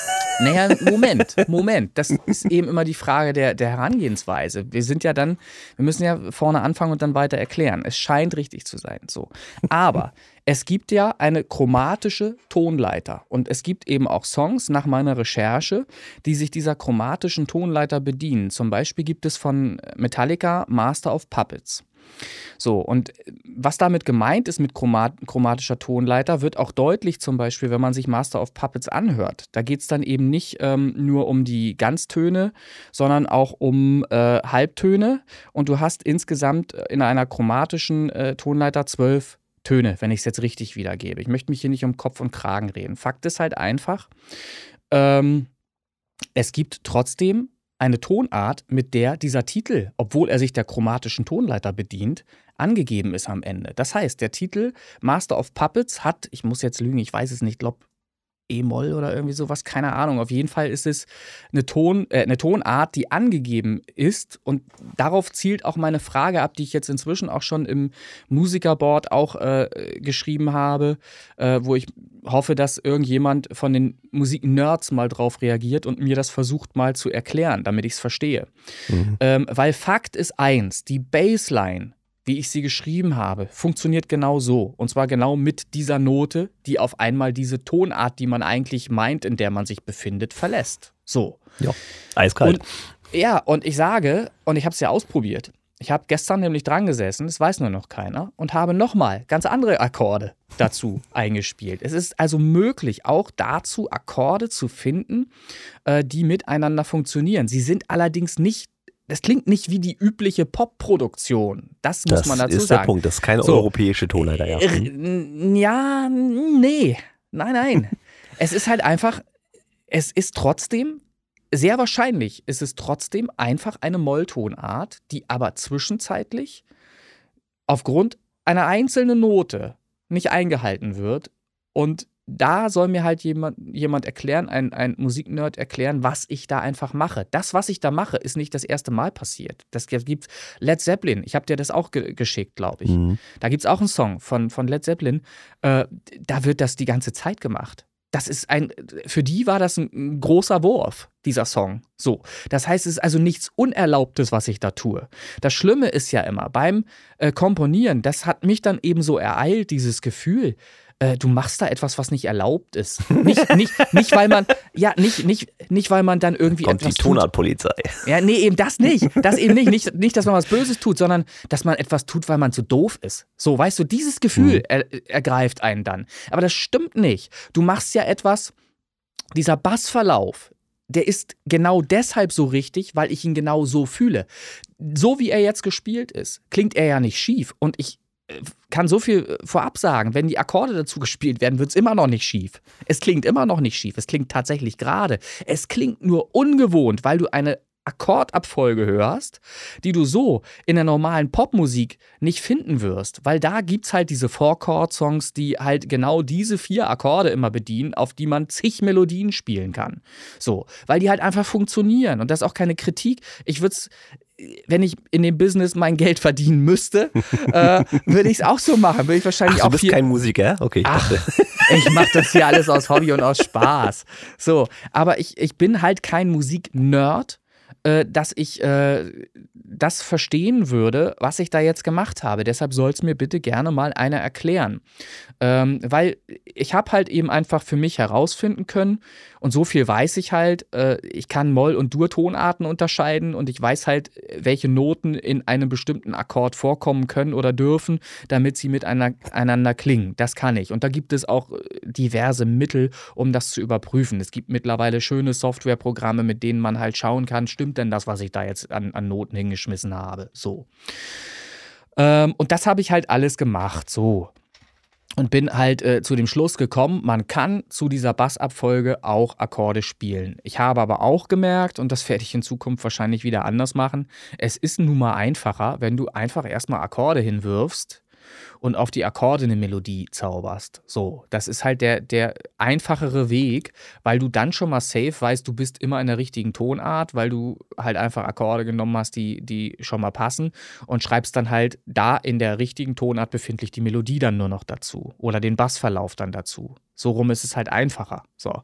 Naja, Moment, Moment. Das ist eben immer die Frage der, der Herangehensweise. Wir sind ja dann, wir müssen ja vorne anfangen und dann weiter erklären. Es scheint richtig zu sein. So. Aber es gibt ja eine chromatische Tonleiter. Und es gibt eben auch Songs nach meiner Recherche, die sich dieser chromatischen Tonleiter bedienen. Zum Beispiel gibt es von Metallica Master of Puppets. So, und was damit gemeint ist mit chromat chromatischer Tonleiter, wird auch deutlich zum Beispiel, wenn man sich Master of Puppets anhört. Da geht es dann eben nicht ähm, nur um die Ganztöne, sondern auch um äh, Halbtöne. Und du hast insgesamt in einer chromatischen äh, Tonleiter zwölf Töne, wenn ich es jetzt richtig wiedergebe. Ich möchte mich hier nicht um Kopf und Kragen reden. Fakt ist halt einfach, ähm, es gibt trotzdem eine Tonart, mit der dieser Titel, obwohl er sich der chromatischen Tonleiter bedient, angegeben ist am Ende. Das heißt, der Titel Master of Puppets hat, ich muss jetzt lügen, ich weiß es nicht, glaube E-Moll oder irgendwie sowas, keine Ahnung. Auf jeden Fall ist es eine, Ton, äh, eine Tonart, die angegeben ist und darauf zielt auch meine Frage ab, die ich jetzt inzwischen auch schon im Musikerboard auch äh, geschrieben habe, äh, wo ich hoffe, dass irgendjemand von den Musiknerds mal drauf reagiert und mir das versucht mal zu erklären, damit ich es verstehe. Mhm. Ähm, weil Fakt ist eins, die Bassline, wie ich sie geschrieben habe, funktioniert genau so. Und zwar genau mit dieser Note, die auf einmal diese Tonart, die man eigentlich meint, in der man sich befindet, verlässt. So. Ja, eiskalt. Und, ja, und ich sage, und ich habe es ja ausprobiert, ich habe gestern nämlich dran gesessen, das weiß nur noch keiner, und habe nochmal ganz andere Akkorde dazu eingespielt. Es ist also möglich, auch dazu Akkorde zu finden, äh, die miteinander funktionieren. Sie sind allerdings nicht, das klingt nicht wie die übliche Pop-Produktion. Das muss das man dazu ist sagen. der Punkt. Das ist keine So. europäische Tonleiter. Ja. R- n- Ja, nee. Nein, nein. es ist halt einfach, es ist trotzdem, sehr wahrscheinlich ist es trotzdem einfach eine Molltonart, die aber zwischenzeitlich aufgrund einer einzelnen Note nicht eingehalten wird. Und da soll mir halt jemand, jemand erklären, ein, ein Musiknerd erklären, was ich da einfach mache. Das, was ich da mache, ist nicht das erste Mal passiert. Das gibt Led Zeppelin. Ich habe dir das auch ge geschickt, glaube ich. Mhm. Da gibt es auch einen Song von, von Led Zeppelin. Äh, da wird das die ganze Zeit gemacht. Das ist ein, für die war das ein, ein großer Wurf, dieser Song. So. Das heißt, es ist also nichts Unerlaubtes, was ich da tue. Das Schlimme ist ja immer, beim äh, Komponieren, das hat mich dann eben so ereilt, dieses Gefühl, äh, du machst da etwas, was nicht erlaubt ist. Nicht, nicht, nicht weil man, ja, nicht, nicht, nicht, weil man dann irgendwie Kommt die etwas tut. Tonartpolizei. Ja, nee, eben das nicht. Das eben nicht. nicht. Nicht, dass man was Böses tut, sondern dass man etwas tut, weil man zu doof ist. So, weißt du, dieses Gefühl Mhm. er, ergreift einen dann. Aber das stimmt nicht. Du machst ja etwas, dieser Bassverlauf, der ist genau deshalb so richtig, weil ich ihn genau so fühle. So wie er jetzt gespielt ist, klingt er ja nicht schief. Und ich kann so viel äh, vorab sagen, wenn die Akkorde dazu gespielt werden, wird es immer noch nicht schief. Es klingt immer noch nicht schief. Es klingt tatsächlich gerade. Es klingt nur ungewohnt, weil du eine Akkordabfolge hörst, die du so in der normalen Popmusik nicht finden wirst, weil da gibt es halt diese Four-Chord-Songs, die halt genau diese vier Akkorde immer bedienen, auf die man zig Melodien spielen kann. So, weil die halt einfach funktionieren und das ist auch keine Kritik. Ich würde es wenn ich in dem Business mein Geld verdienen müsste, äh, würde ich es auch so machen. Würde ich wahrscheinlich Ach, du auch bist viel. kein Musiker? Okay. Ich Ach, dachte. ich mache das hier alles aus Hobby und aus Spaß. So, aber ich, ich bin halt kein Musik-Nerd äh, dass ich äh, das verstehen würde, was ich da jetzt gemacht habe. Deshalb soll es mir bitte gerne mal einer erklären. Ähm, weil ich habe halt eben einfach für mich herausfinden können und so viel weiß ich halt. Äh, ich kann Moll- und Dur-Tonarten unterscheiden und ich weiß halt, welche Noten in einem bestimmten Akkord vorkommen können oder dürfen, damit sie miteinander klingen. Das kann ich. Und da gibt es auch diverse Mittel, um das zu überprüfen. Es gibt mittlerweile schöne Softwareprogramme, mit denen man halt schauen kann, stimmt denn das, was ich da jetzt an, an Noten hingeschmissen habe. So. Ähm, und das habe ich halt alles gemacht. So und bin halt äh, zu dem Schluss gekommen, man kann zu dieser Bassabfolge auch Akkorde spielen. Ich habe aber auch gemerkt, und das werde ich in Zukunft wahrscheinlich wieder anders machen, es ist nun mal einfacher, wenn du einfach erstmal Akkorde hinwirfst und auf die Akkorde eine Melodie zauberst. So, das ist halt der, der einfachere Weg, weil du dann schon mal safe weißt, du bist immer in der richtigen Tonart, weil du halt einfach Akkorde genommen hast, die, die schon mal passen und schreibst dann halt da in der richtigen Tonart befindlich die Melodie dann nur noch dazu oder den Bassverlauf dann dazu. So rum ist es halt einfacher. So.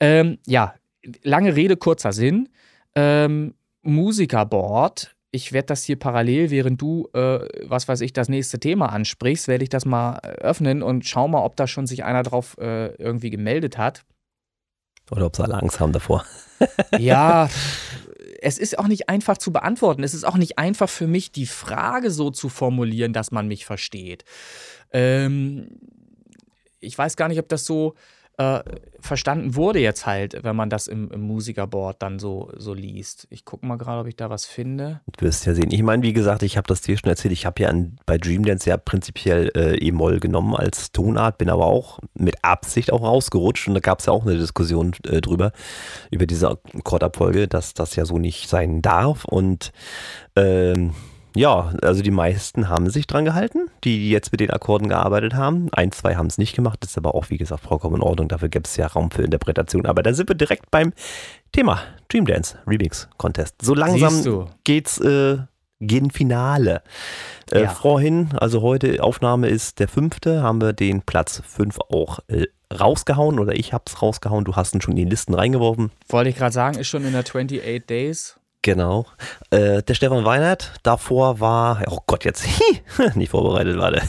Ähm, ja, lange Rede, kurzer Sinn. Ähm, Musikerboard ich werde das hier parallel, während du, äh, was weiß ich, das nächste Thema ansprichst, werde ich das mal öffnen und schau mal, ob da schon sich einer drauf äh, irgendwie gemeldet hat. Oder ob sie alle Angst haben davor. ja, es ist auch nicht einfach zu beantworten. Es ist auch nicht einfach für mich, die Frage so zu formulieren, dass man mich versteht. Ähm, ich weiß gar nicht, ob das so äh, verstanden wurde jetzt halt, wenn man das im, im Musikerboard dann so, so liest. Ich gucke mal gerade, ob ich da was finde. Du wirst ja sehen. Ich meine, wie gesagt, ich habe das dir schon erzählt. Ich habe ja an, bei Dreamdance ja prinzipiell äh, E-Moll genommen als Tonart, bin aber auch mit Absicht auch rausgerutscht und da gab es ja auch eine Diskussion äh, drüber, über diese Akkordabfolge, dass das ja so nicht sein darf und ähm, ja, also die meisten haben sich dran gehalten, die jetzt mit den Akkorden gearbeitet haben. Ein, zwei haben es nicht gemacht, das ist aber auch, wie gesagt, vollkommen in Ordnung. Dafür gibt es ja Raum für Interpretation. Aber da sind wir direkt beim Thema Dream Dance Remix Contest. So langsam geht's äh, gegen Finale. Äh, ja. Vorhin, also heute Aufnahme ist der fünfte, haben wir den Platz fünf auch äh, rausgehauen oder ich hab's rausgehauen. Du hast ihn schon in die Listen reingeworfen. Wollte ich gerade sagen, ist schon in der 28 Days. Genau. Äh, der Stefan Weinert, davor war, oh Gott, jetzt, nicht vorbereitet, warte.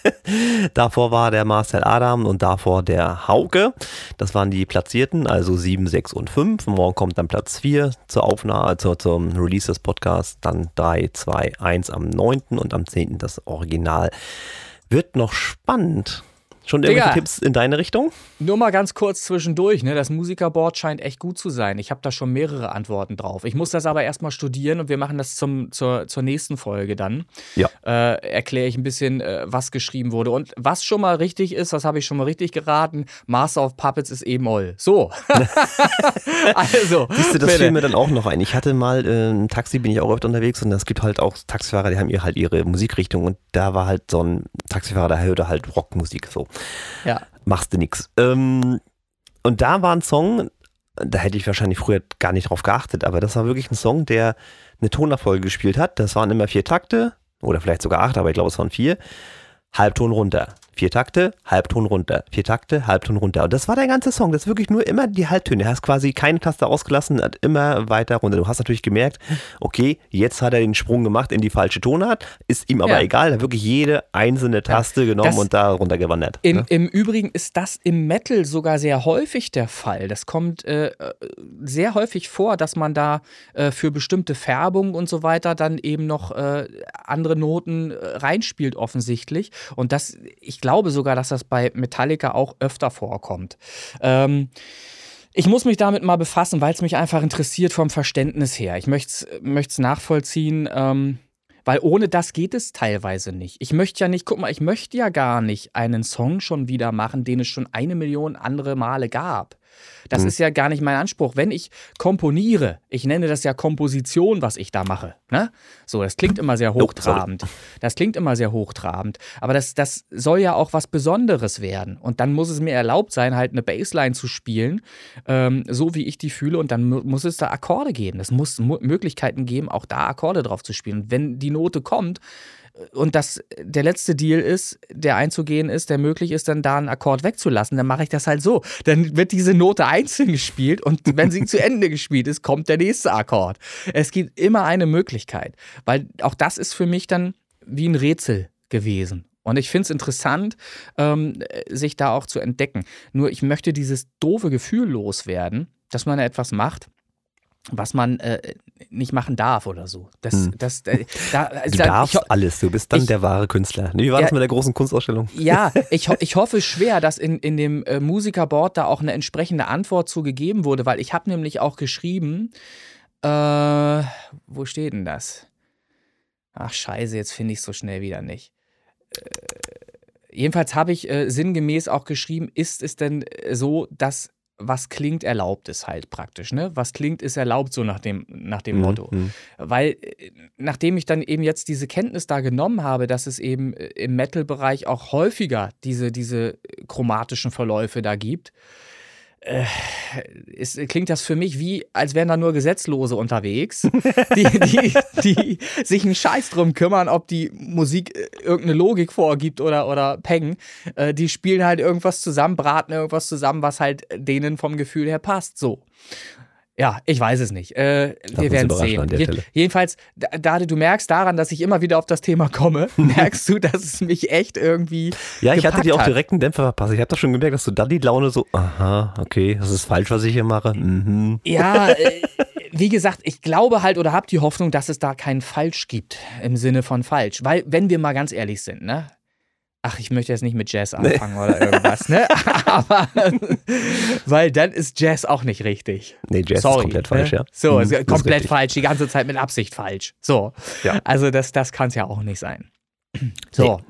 davor war der Marcel Adam und davor der Hauke. Das waren die Platzierten, also 7, 6 und 5. Morgen kommt dann Platz 4 zur Aufnahme, also zum Release des Podcasts. Dann 3, 2, 1 am 9. und am 10. das Original. Wird noch spannend. Schon irgendwelche Digga, Tipps in deine Richtung? Nur mal ganz kurz zwischendurch, ne? Das Musikerboard scheint echt gut zu sein. Ich habe da schon mehrere Antworten drauf. Ich muss das aber erstmal studieren und wir machen das zum, zur, zur nächsten Folge dann. Ja. Äh, Erkläre ich ein bisschen, äh, was geschrieben wurde. Und was schon mal richtig ist, das habe ich schon mal richtig geraten, Master of Puppets ist E-Moll. So. also. Siehst du, das fiel mir dann auch noch ein. Ich hatte mal äh, ein Taxi, bin ich auch öfter unterwegs und es gibt halt auch Taxifahrer, die haben ihr halt ihre Musikrichtung und da war halt so ein Taxifahrer, der hörte halt Rockmusik so. Ja. Machst du nix. Ähm, und da war ein Song, da hätte ich wahrscheinlich früher gar nicht drauf geachtet, aber das war wirklich ein Song, der eine Tonerfolge gespielt hat. Das waren immer vier Takte oder vielleicht sogar acht, aber ich glaube, es waren vier. Halbton runter. Vier Takte, Halbton runter. Vier Takte, Halbton runter. Und das war der ganze Song. Das ist wirklich nur immer die Halbtöne. Du hast quasi keine Taste ausgelassen, hat immer weiter runter. Du hast natürlich gemerkt, okay, jetzt hat er den Sprung gemacht in die falsche Tonart. Ist ihm aber ja. egal. Er hat wirklich jede einzelne Taste ja. genommen das und da runtergewandert. Im, ne? Im Übrigen ist das im Metal sogar sehr häufig der Fall. Das kommt äh, sehr häufig vor, dass man da äh, für bestimmte Färbungen und so weiter dann eben noch äh, andere Noten äh, reinspielt, offensichtlich. Und das, ich glaube sogar, dass das bei Metallica auch öfter vorkommt. Ähm, ich muss mich damit mal befassen, weil es mich einfach interessiert vom Verständnis her. Ich möchte es nachvollziehen, ähm, weil ohne das geht es teilweise nicht. Ich möchte ja nicht, guck mal, ich möchte ja gar nicht einen Song schon wieder machen, den es schon eine Million andere Male gab. Das Mhm. ist ja gar nicht mein Anspruch. Wenn ich komponiere, ich nenne das ja Komposition, was ich da mache. Ne? So, das klingt immer sehr hochtrabend. Das klingt immer sehr hochtrabend. Aber das, das soll ja auch was Besonderes werden. Und dann muss es mir erlaubt sein, halt eine Bassline zu spielen, ähm, so wie ich die fühle. Und dann mu muss es da Akkorde geben. Es muss Möglichkeiten geben, auch da Akkorde drauf zu spielen. Und wenn die Note kommt, und das der letzte Deal ist, der einzugehen ist, der möglich ist, dann da einen Akkord wegzulassen, dann mache ich das halt so. Dann wird diese Note einzeln gespielt und wenn sie zu Ende gespielt ist, kommt der nächste Akkord. Es gibt immer eine Möglichkeit, weil auch das ist für mich dann wie ein Rätsel gewesen. Und ich finde es interessant, ähm, sich da auch zu entdecken. Nur ich möchte dieses doofe Gefühl loswerden, dass man etwas macht, was man äh, nicht machen darf oder so. Das, Hm. das, äh, da, Du also, darfst ich, alles, du bist dann ich- der wahre Künstler. Wie war Ja. das mit der großen Kunstausstellung? ja, ich, ich hoffe schwer, dass in, in dem äh, Musikerboard da auch eine entsprechende Antwort zu gegeben wurde, weil ich habe nämlich auch geschrieben, äh, wo steht denn das? Ach scheiße, jetzt finde ich es so schnell wieder nicht. Äh, jedenfalls habe ich äh, sinngemäß auch geschrieben, ist es denn äh, so, dass was klingt erlaubt ist halt praktisch, ne? Was klingt ist erlaubt so nach dem, nach dem Motto. Mhm. Weil äh, nachdem ich dann eben jetzt diese Kenntnis da genommen habe, dass es eben äh, im Metal-Bereich auch häufiger diese, diese äh, chromatischen Verläufe da gibt, äh, ist, klingt das für mich wie, als wären da nur Gesetzlose unterwegs, die, die, die sich einen Scheiß drum kümmern, ob die Musik äh, irgendeine Logik vorgibt oder, oder Peng. Äh, die spielen halt irgendwas zusammen, braten irgendwas zusammen, was halt denen vom Gefühl her passt. So. Ja, ich weiß es nicht. Äh, wir werden sehen. Je jedenfalls, da, du merkst daran, dass ich immer wieder auf das Thema komme, merkst du, dass es mich echt irgendwie. Ja, ich hatte dir auch direkt einen Dämpfer verpasst. Ich habe doch schon gemerkt, dass du dann die Laune so, aha, okay, das ist falsch, was ich hier mache. Mhm. Ja, äh, wie gesagt, ich glaube halt oder habe die Hoffnung, dass es da kein Falsch gibt im Sinne von falsch. Weil, wenn wir mal ganz ehrlich sind, ne? Ach, ich möchte jetzt nicht mit Jazz anfangen oder irgendwas, ne? Aber, weil dann ist Jazz auch nicht richtig. Nee, Jazz Sorry, ist komplett falsch, ne? ja. So, Mhm, komplett falsch, die ganze Zeit mit Absicht falsch. So. Ja. Also, das, das kann es ja auch nicht sein. So.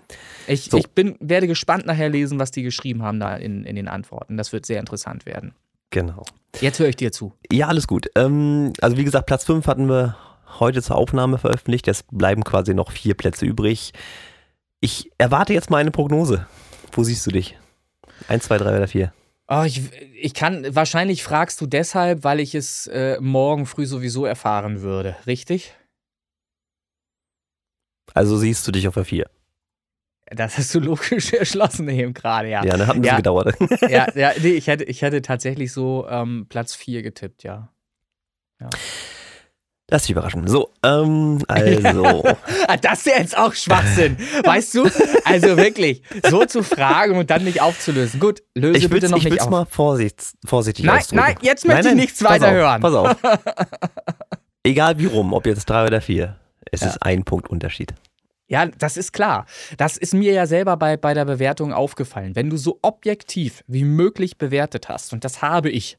Ich, So. ich bin, werde gespannt nachher lesen, was die geschrieben haben da in, in den Antworten. Das wird sehr interessant werden. Genau. Jetzt höre ich dir zu. Ja, alles gut. Ähm, also wie gesagt, Platz 5 hatten wir heute zur Aufnahme veröffentlicht. Es bleiben quasi noch vier Plätze übrig. Ich erwarte jetzt mal eine Prognose. Wo siehst du dich? Eins, zwei, drei oder vier? Oh, ich, ich kann, wahrscheinlich fragst du deshalb, weil ich es äh, morgen früh sowieso erfahren würde, richtig? Also siehst du dich auf der vier. Das hast du logisch erschlossen eben gerade, ja. Ja, ne, hat ein bisschen Ja. gedauert. ja, ja nee, ich hätte, ich hätte tatsächlich so ähm, Platz 4 getippt, ja. Lass dich überraschen. So, ähm, also. Ah, das ist ja jetzt auch Schwachsinn, weißt du? Also wirklich, so zu fragen und dann nicht aufzulösen. Gut, löse Ich bitte noch nicht auf. mal vorsicht, vorsichtig Nein, ausdrücken. nein, jetzt möchte ich nichts weiter auf, hören. Pass auf. Egal wie rum, ob jetzt drei oder vier, es Ja. ist ein Punkt Unterschied. Ja, das ist klar. Das ist mir ja selber bei, bei der Bewertung aufgefallen. Wenn du so objektiv wie möglich bewertet hast, und das habe ich,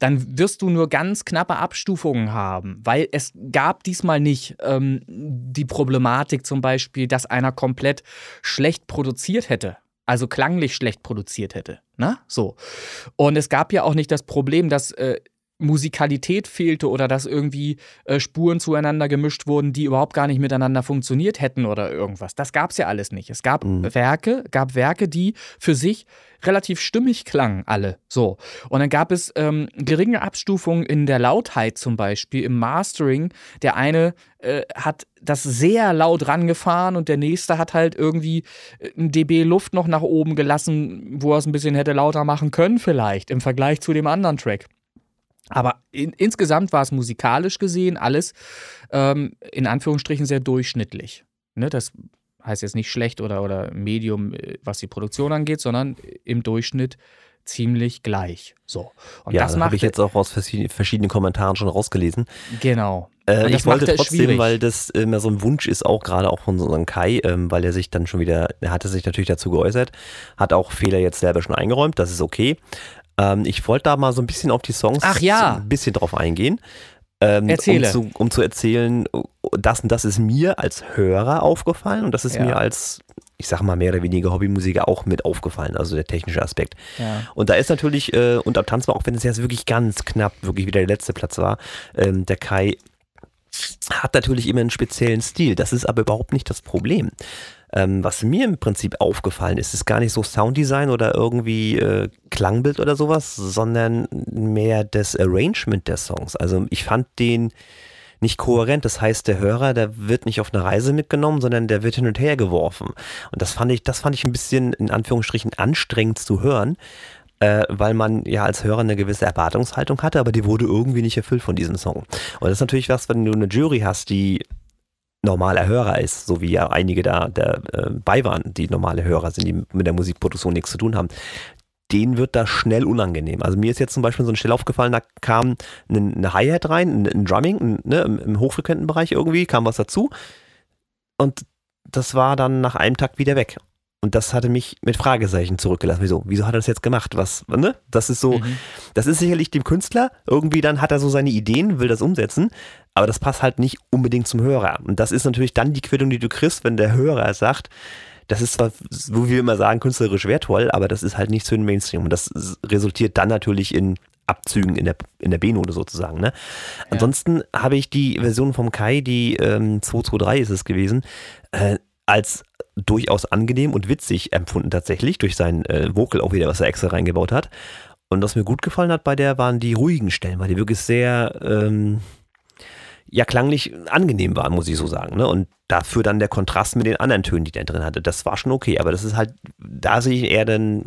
dann wirst du nur ganz knappe Abstufungen haben, weil es gab diesmal nicht ähm, die Problematik zum Beispiel, dass einer komplett schlecht produziert hätte. Also klanglich schlecht produziert hätte. Ne? So. Und es gab ja auch nicht das Problem, dass äh, Musikalität fehlte oder dass irgendwie äh, Spuren zueinander gemischt wurden, die überhaupt gar nicht miteinander funktioniert hätten oder irgendwas. Das gab es ja alles nicht. Es gab Mhm. Werke, gab Werke, die für sich relativ stimmig klangen, alle. So. Und dann gab es ähm, geringe Abstufungen in der Lautheit zum Beispiel, im Mastering. Der eine äh, hat das sehr laut rangefahren und der nächste hat halt irgendwie äh, ein dB Luft noch nach oben gelassen, wo er es ein bisschen hätte lauter machen können, vielleicht, im Vergleich zu dem anderen Track. Aber in, insgesamt war es musikalisch gesehen alles ähm, in Anführungsstrichen sehr durchschnittlich. Ne, das heißt jetzt nicht schlecht oder, oder Medium, äh, was die Produktion angeht, sondern im Durchschnitt ziemlich gleich. So. Und ja, das habe ich jetzt auch aus verschiedenen Kommentaren schon rausgelesen. genau. Äh, ich wollte trotzdem, schwierig. weil das immer so ein Wunsch ist, auch gerade auch von unserem Kai, ähm, weil er sich dann schon wieder, er hatte sich natürlich dazu geäußert, hat auch Fehler jetzt selber schon eingeräumt, das ist okay. Ähm, ich wollte da mal so ein bisschen auf die Songs Ach ja. ein bisschen drauf eingehen. Ähm, Erzähle. Um zu, um zu erzählen, das und das ist mir als Hörer aufgefallen und das ist Ja. mir als ich sag mal, mehr oder weniger Hobbymusiker auch mit aufgefallen, also der technische Aspekt. Ja. Und da ist natürlich, äh, und am Tanz war, auch wenn es jetzt wirklich ganz knapp, wirklich wieder der letzte Platz war, ähm, der Kai hat natürlich immer einen speziellen Stil. Das ist aber überhaupt nicht das Problem. Ähm, was mir im Prinzip aufgefallen ist, ist gar nicht so Sounddesign oder irgendwie äh, Klangbild oder sowas, sondern mehr das Arrangement der Songs. Also ich fand den nicht kohärent. Das heißt, der Hörer, der wird nicht auf eine Reise mitgenommen, sondern der wird hin und her geworfen. Und das fand ich, das fand ich ein bisschen in Anführungsstrichen anstrengend zu hören, äh, weil man ja als Hörer eine gewisse Erwartungshaltung hatte, aber die wurde irgendwie nicht erfüllt von diesem Song. Und das ist natürlich was, wenn du eine Jury hast, die normaler Hörer ist, so wie ja einige da dabei äh, waren, die normale Hörer sind, die mit der Musikproduktion nichts zu tun haben, denen wird das schnell unangenehm. Also mir ist jetzt zum Beispiel so eine Stelle aufgefallen, da kam eine, eine Hi-Hat rein, ein, Drumming ein, ne, im, im hochfrequenten Bereich irgendwie, kam was dazu und das war dann nach einem Takt wieder weg. Und das hatte mich mit Fragezeichen zurückgelassen. Wieso? Wieso hat er das jetzt gemacht? Was, ne? Das ist so, mhm. das ist sicherlich dem Künstler. Irgendwie dann hat er so seine Ideen, will das umsetzen. Aber das passt halt nicht unbedingt zum Hörer. Und das ist natürlich dann die Quittung, die du kriegst, wenn der Hörer sagt, das ist zwar, wo wir immer sagen, künstlerisch wertvoll, aber das ist halt nicht für den Mainstream. Und das resultiert dann natürlich in Abzügen in der, in der B-Note sozusagen. Ne? Ja. Ansonsten habe ich die Version vom Kai, die ähm, 223 ist es gewesen, äh, als durchaus angenehm und witzig empfunden tatsächlich, durch sein äh, Vocal auch wieder, was er extra reingebaut hat. Und was mir gut gefallen hat bei der, waren die ruhigen Stellen, weil die wirklich sehr, ähm, ja, klanglich angenehm waren, muss ich so sagen. Ne? Und dafür dann der Kontrast mit den anderen Tönen, die der drin hatte, das war schon okay. Aber das ist halt, da sehe ich eher den,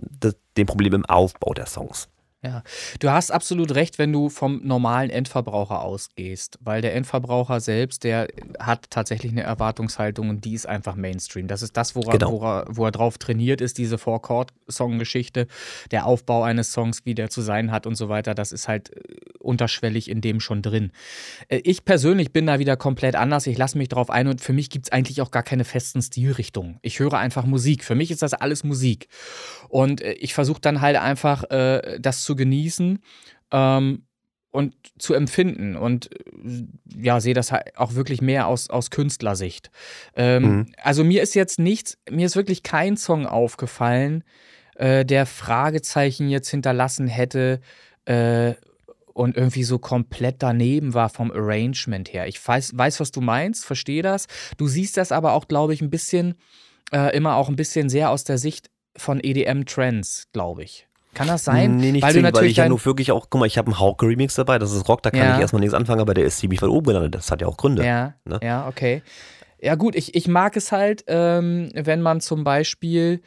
den Problem im Aufbau der Songs. Ja, du hast absolut recht, wenn du vom normalen Endverbraucher ausgehst, weil der Endverbraucher selbst, der hat tatsächlich eine Erwartungshaltung und die ist einfach Mainstream. Das ist das, woran, genau. wo, er, wo er drauf trainiert ist, diese Four-Chord-Song-Geschichte, der Aufbau eines Songs, wie der zu sein hat und so weiter, das ist halt äh, unterschwellig in dem schon drin. Äh, ich persönlich bin da wieder komplett anders, ich lasse mich drauf ein und für mich gibt es eigentlich auch gar keine festen Stilrichtungen. Ich höre einfach Musik, für mich ist das alles Musik und äh, ich versuche dann halt einfach, das zu zu genießen ähm, und zu empfinden. Und äh, ja, sehe das halt auch wirklich mehr aus, aus Künstlersicht. Ähm, mhm. Also mir ist jetzt nichts, mir ist wirklich kein Song aufgefallen, äh, der Fragezeichen jetzt hinterlassen hätte. Äh, und irgendwie so komplett daneben war vom Arrangement her. Ich weiß, weiß was du meinst, verstehe das. Du siehst das aber auch, glaube ich, ein bisschen, äh, immer auch ein bisschen sehr aus der Sicht von EDM-Trends, glaube ich. Kann das sein? Nee, nicht weil, zwingend, weil ich ja nur wirklich auch, guck mal, ich habe einen Hauke-Remix dabei, das ist Rock, da kann ja. ich erstmal nichts anfangen, aber der ist ziemlich weit oben gelandet, das hat ja auch Gründe. Ja, ne? ja okay. Ja gut, ich, ich mag es halt, ähm, wenn man zum Beispiel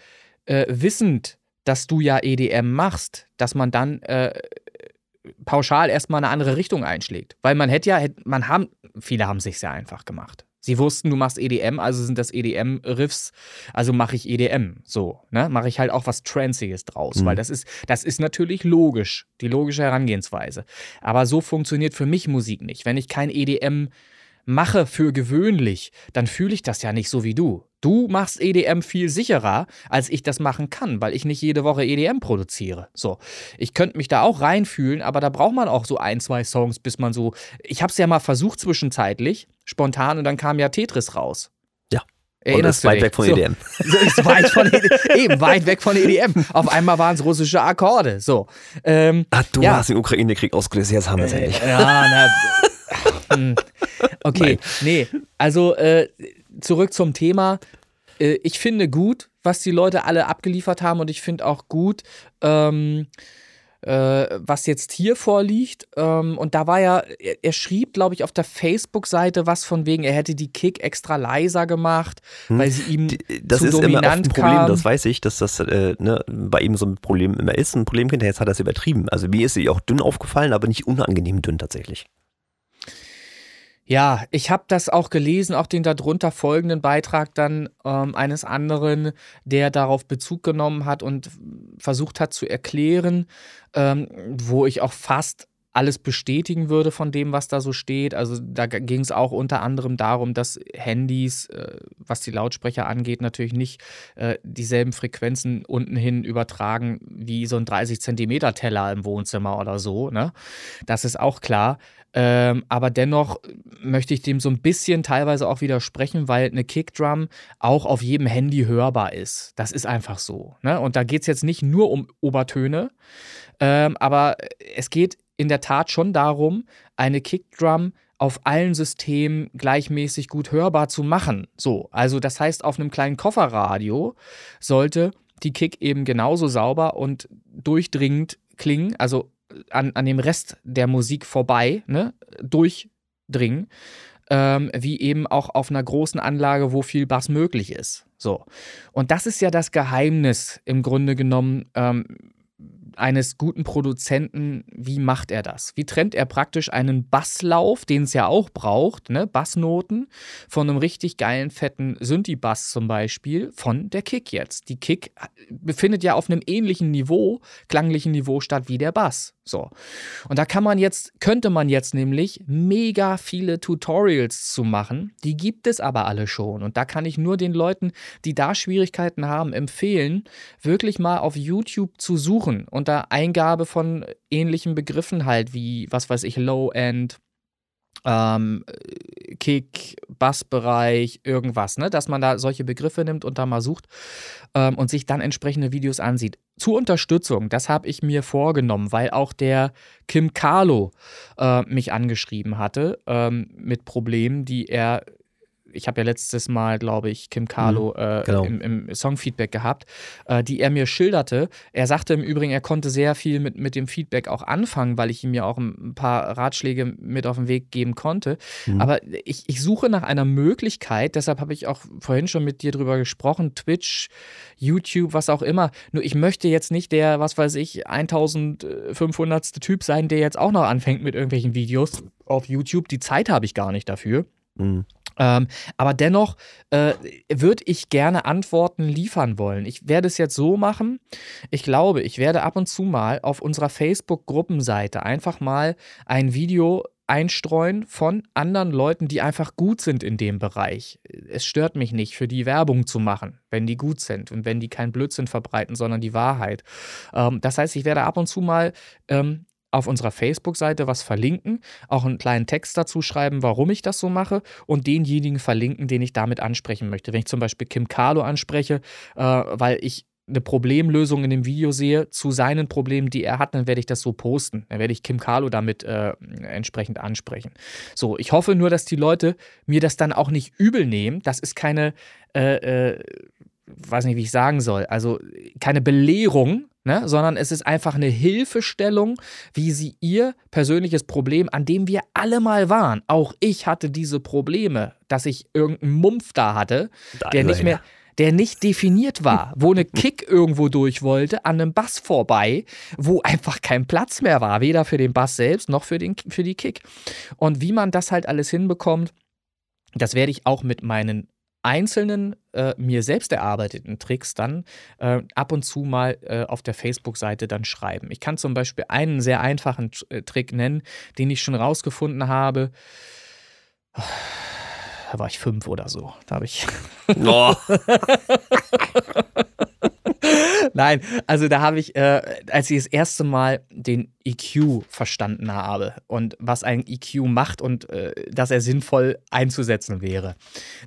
äh, wissend, dass du ja EDM machst, dass man dann äh, pauschal erstmal eine andere Richtung einschlägt. Weil man hätte ja, man haben, viele haben sich sehr einfach gemacht. Sie wussten, du machst EDM, also sind das EDM-Riffs, also mache ich EDM. So, ne? Mache ich halt auch was Transiges draus, mhm. weil das ist, das ist natürlich logisch, die logische Herangehensweise. Aber so funktioniert für mich Musik nicht. Wenn ich kein EDM mache für gewöhnlich, dann fühle ich das ja nicht so wie du. Du machst EDM viel sicherer, als ich das machen kann, weil ich nicht jede Woche EDM produziere. So, ich könnte mich da auch reinfühlen, aber da braucht man auch so ein, zwei Songs, bis man so. Ich habe es ja mal versucht zwischenzeitlich, spontan, und dann kam ja Tetris raus. Ja. Erinnerst und ist weit weg von EDM. So, ist weit von EDM. Eben, weit weg von EDM. Auf einmal waren es russische Akkorde. So. Ähm, Ach, du ja. hast den Ukraine-Krieg ausgelöst, jetzt haben wir es äh, endlich. Ja, na. Okay, Nein. nee. Also, äh, zurück zum Thema. Äh, ich finde gut, was die Leute alle abgeliefert haben und ich finde auch gut, ähm, äh, was jetzt hier vorliegt. Ähm, und da war ja, er, er schrieb, glaube ich, auf der Facebook-Seite was von wegen, er hätte die Kick extra leiser gemacht, hm. weil sie ihm das zu ist dominant immer oft ein Problem, kam. das weiß ich, dass das äh, ne, bei ihm so ein Problem immer ist. Ein Problemkind, jetzt hat er es übertrieben. Also mir ist sie auch dünn aufgefallen, aber nicht unangenehm dünn tatsächlich. Ja, ich habe das auch gelesen, auch den darunter folgenden Beitrag dann ähm, eines anderen, der darauf Bezug genommen hat und versucht hat zu erklären, ähm, wo ich auch fast alles bestätigen würde von dem, was da so steht. Also da ging es auch unter anderem darum, dass Handys, äh, was die Lautsprecher angeht, natürlich nicht äh, dieselben Frequenzen unten hin übertragen wie so ein 30 Zentimeter Teller im Wohnzimmer oder so. Ne? Das ist auch klar. Ähm, aber dennoch möchte ich dem so ein bisschen teilweise auch widersprechen, weil eine Kickdrum auch auf jedem Handy hörbar ist. Das ist einfach so. Ne? Und da geht es jetzt nicht nur um Obertöne, ähm, aber es geht in der Tat schon darum, eine Kickdrum auf allen Systemen gleichmäßig gut hörbar zu machen. So, also das heißt, auf einem kleinen Kofferradio sollte die Kick eben genauso sauber und durchdringend klingen, also an, an dem Rest der Musik vorbei, ne, durchdringen, ähm, wie eben auch auf einer großen Anlage, wo viel Bass möglich ist. So. Und das ist ja das Geheimnis im Grunde genommen ähm, eines guten Produzenten, wie macht er das? Wie trennt er praktisch einen Basslauf, den es ja auch braucht, ne? Bassnoten, von einem richtig geilen, fetten Synthi-Bass zum Beispiel, von der Kick jetzt. Die Kick befindet ja auf einem ähnlichen Niveau, klanglichen Niveau statt wie der Bass. So. Und da kann man jetzt, könnte man jetzt nämlich mega viele Tutorials zu machen. Die gibt es aber alle schon. Und da kann ich nur den Leuten, die da Schwierigkeiten haben, empfehlen, wirklich mal auf YouTube zu suchen unter Eingabe von ähnlichen Begriffen halt wie, was weiß ich, Low-End, ähm, Kick, Bassbereich, irgendwas, ne? dass man da solche Begriffe nimmt und da mal sucht ähm, und sich dann entsprechende Videos ansieht. Zur Unterstützung, das habe ich mir vorgenommen, weil auch der Kim Carlo äh, mich angeschrieben hatte ähm, mit Problemen, die er ich habe ja letztes Mal, glaube ich, Kim Carlo mhm, äh, genau. im, im Songfeedback gehabt, äh, die er mir schilderte. Er sagte im Übrigen, er konnte sehr viel mit, mit dem Feedback auch anfangen, weil ich ihm ja auch ein paar Ratschläge mit auf den Weg geben konnte. Mhm. Aber ich, ich suche nach einer Möglichkeit, deshalb habe ich auch vorhin schon mit dir drüber gesprochen, Twitch, YouTube, was auch immer. Nur ich möchte jetzt nicht der, was weiß ich, 1500. Typ sein, der jetzt auch noch anfängt mit irgendwelchen Videos auf YouTube. Die Zeit habe ich gar nicht dafür. Mhm. Ähm, aber dennoch äh, würde ich gerne Antworten liefern wollen. Ich werde es jetzt so machen. Ich glaube, ich werde ab und zu mal auf unserer Facebook-Gruppenseite einfach mal ein Video einstreuen von anderen Leuten, die einfach gut sind in dem Bereich. Es stört mich nicht, für die Werbung zu machen, wenn die gut sind und wenn die keinen Blödsinn verbreiten, sondern die Wahrheit. Ähm, das heißt, ich werde ab und zu mal ähm, auf unserer Facebook-Seite was verlinken, auch einen kleinen Text dazu schreiben, warum ich das so mache und denjenigen verlinken, den ich damit ansprechen möchte. Wenn ich zum Beispiel Kim Carlo anspreche, äh, weil ich eine Problemlösung in dem Video sehe zu seinen Problemen, die er hat, dann werde ich das so posten. Dann werde ich Kim Carlo damit äh, entsprechend ansprechen. So, ich hoffe nur, dass die Leute mir das dann auch nicht übel nehmen. Das ist keine, äh, äh, weiß nicht, wie ich sagen soll, also keine Belehrung, Ne? sondern es ist einfach eine Hilfestellung, wie sie ihr persönliches Problem, an dem wir alle mal waren, auch ich hatte diese Probleme, dass ich irgendeinen Mumpf da hatte, da der nicht mehr, der nicht definiert war, wo eine Kick irgendwo durch wollte, an einem Bass vorbei, wo einfach kein Platz mehr war, weder für den Bass selbst noch für, den, für die Kick. Und wie man das halt alles hinbekommt, das werde ich auch mit meinen einzelnen äh, mir selbst erarbeiteten Tricks dann äh, ab und zu mal äh, auf der Facebook-Seite dann schreiben. Ich kann zum Beispiel einen sehr einfachen äh, Trick nennen, den ich schon rausgefunden habe. Da war ich fünf oder so. Da habe ich. Oh. Nein, also da habe ich, äh, als ich das erste Mal den EQ verstanden habe und was ein EQ macht und äh, dass er sinnvoll einzusetzen wäre,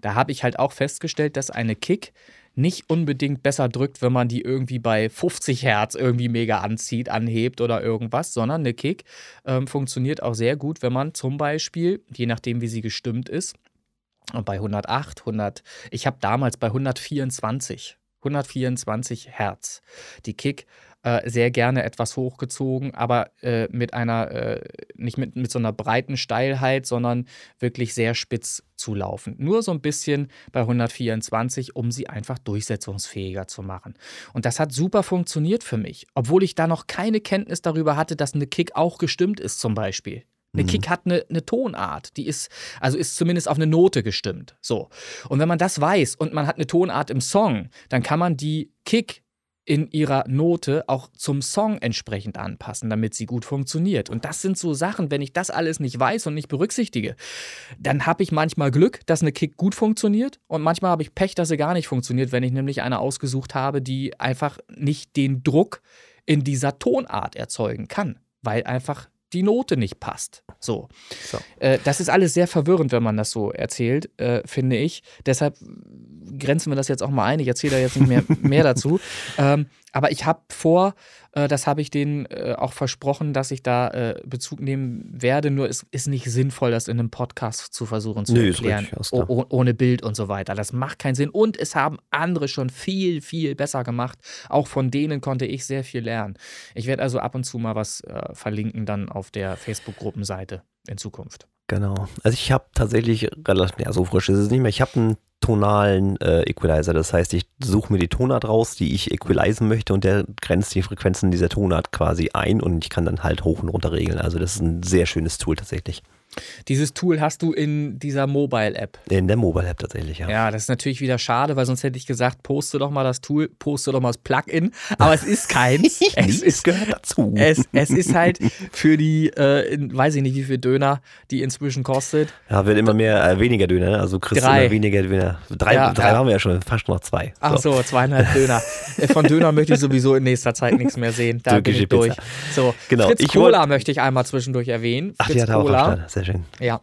da habe ich halt auch festgestellt, dass eine Kick nicht unbedingt besser drückt, wenn man die irgendwie bei 50 Hertz irgendwie mega anzieht, anhebt oder irgendwas, sondern eine Kick ähm, funktioniert auch sehr gut, wenn man zum Beispiel, je nachdem wie sie gestimmt ist, bei 108, 100, ich habe damals bei 124 124 Hertz. Die Kick äh, sehr gerne etwas hochgezogen, aber äh, mit einer, äh, nicht mit, mit so einer breiten Steilheit, sondern wirklich sehr spitz zu laufen. Nur so ein bisschen bei 124, um sie einfach durchsetzungsfähiger zu machen. Und das hat super funktioniert für mich, obwohl ich da noch keine Kenntnis darüber hatte, dass eine Kick auch gestimmt ist, zum Beispiel. Eine mhm. Kick hat eine, eine, Tonart, die ist, also ist zumindest auf eine Note gestimmt. So. Und wenn man das weiß und man hat eine Tonart im Song, dann kann man die Kick in ihrer Note auch zum Song entsprechend anpassen, damit sie gut funktioniert. Und das sind so Sachen, wenn ich das alles nicht weiß und nicht berücksichtige, dann habe ich manchmal Glück, dass eine Kick gut funktioniert und manchmal habe ich Pech, dass sie gar nicht funktioniert, wenn ich nämlich eine ausgesucht habe, die einfach nicht den Druck in dieser Tonart erzeugen kann, weil einfach die Note nicht passt. So. So. Äh, das ist alles sehr verwirrend, wenn man das so erzählt, äh, finde ich. Deshalb grenzen wir das jetzt auch mal ein. Ich erzähle da jetzt nicht mehr, mehr dazu. Ähm, aber ich habe vor, äh, das habe ich denen äh, auch versprochen, dass ich da äh, Bezug nehmen werde. Nur es ist nicht sinnvoll, das in einem Podcast zu versuchen zu ist erklären, richtig, ist o- klar. o- ohne Bild und so weiter. Das macht keinen Sinn. Und es haben andere schon viel, viel besser gemacht. Auch von denen konnte ich sehr viel lernen. Ich werde also ab und zu mal was äh, verlinken dann auf der Facebook-Gruppenseite in Zukunft. Genau. Also ich habe tatsächlich relativ, ja, so frisch ist es nicht mehr. Ich habe einen tonalen äh, Equalizer. Das heißt, ich suche mir die Tonart raus, die ich equalisen möchte und der grenzt die Frequenzen dieser Tonart quasi ein und ich kann dann halt hoch und runter regeln. Also das ist ein sehr schönes Tool tatsächlich. Dieses Tool hast du in dieser Mobile-App. In der Mobile App tatsächlich, ja. Ja, das ist natürlich wieder schade, weil sonst hätte ich gesagt, poste doch mal das Tool, poste doch mal das Plugin. Aber es ist keins. es, ist, gehört dazu. es, es ist halt für die, äh, weiß ich nicht, wie viel Döner die inzwischen kostet. Ja, wird immer mehr, äh, weniger Döner, ne? also kriegst Drei. immer weniger Döner. Drei, Ja, drei ja. haben wir ja schon, fast noch zwei. Ach so, zweieinhalb Döner. Äh, Von Döner möchte ich sowieso in nächster Zeit nichts mehr sehen. Da bin ich Türkische durch. Pizza. So, Genau, Fritz ich Cola möchte ich einmal zwischendurch erwähnen. Ach, Fritz die hat er auch Cola. Start. Sehr schön. Ja.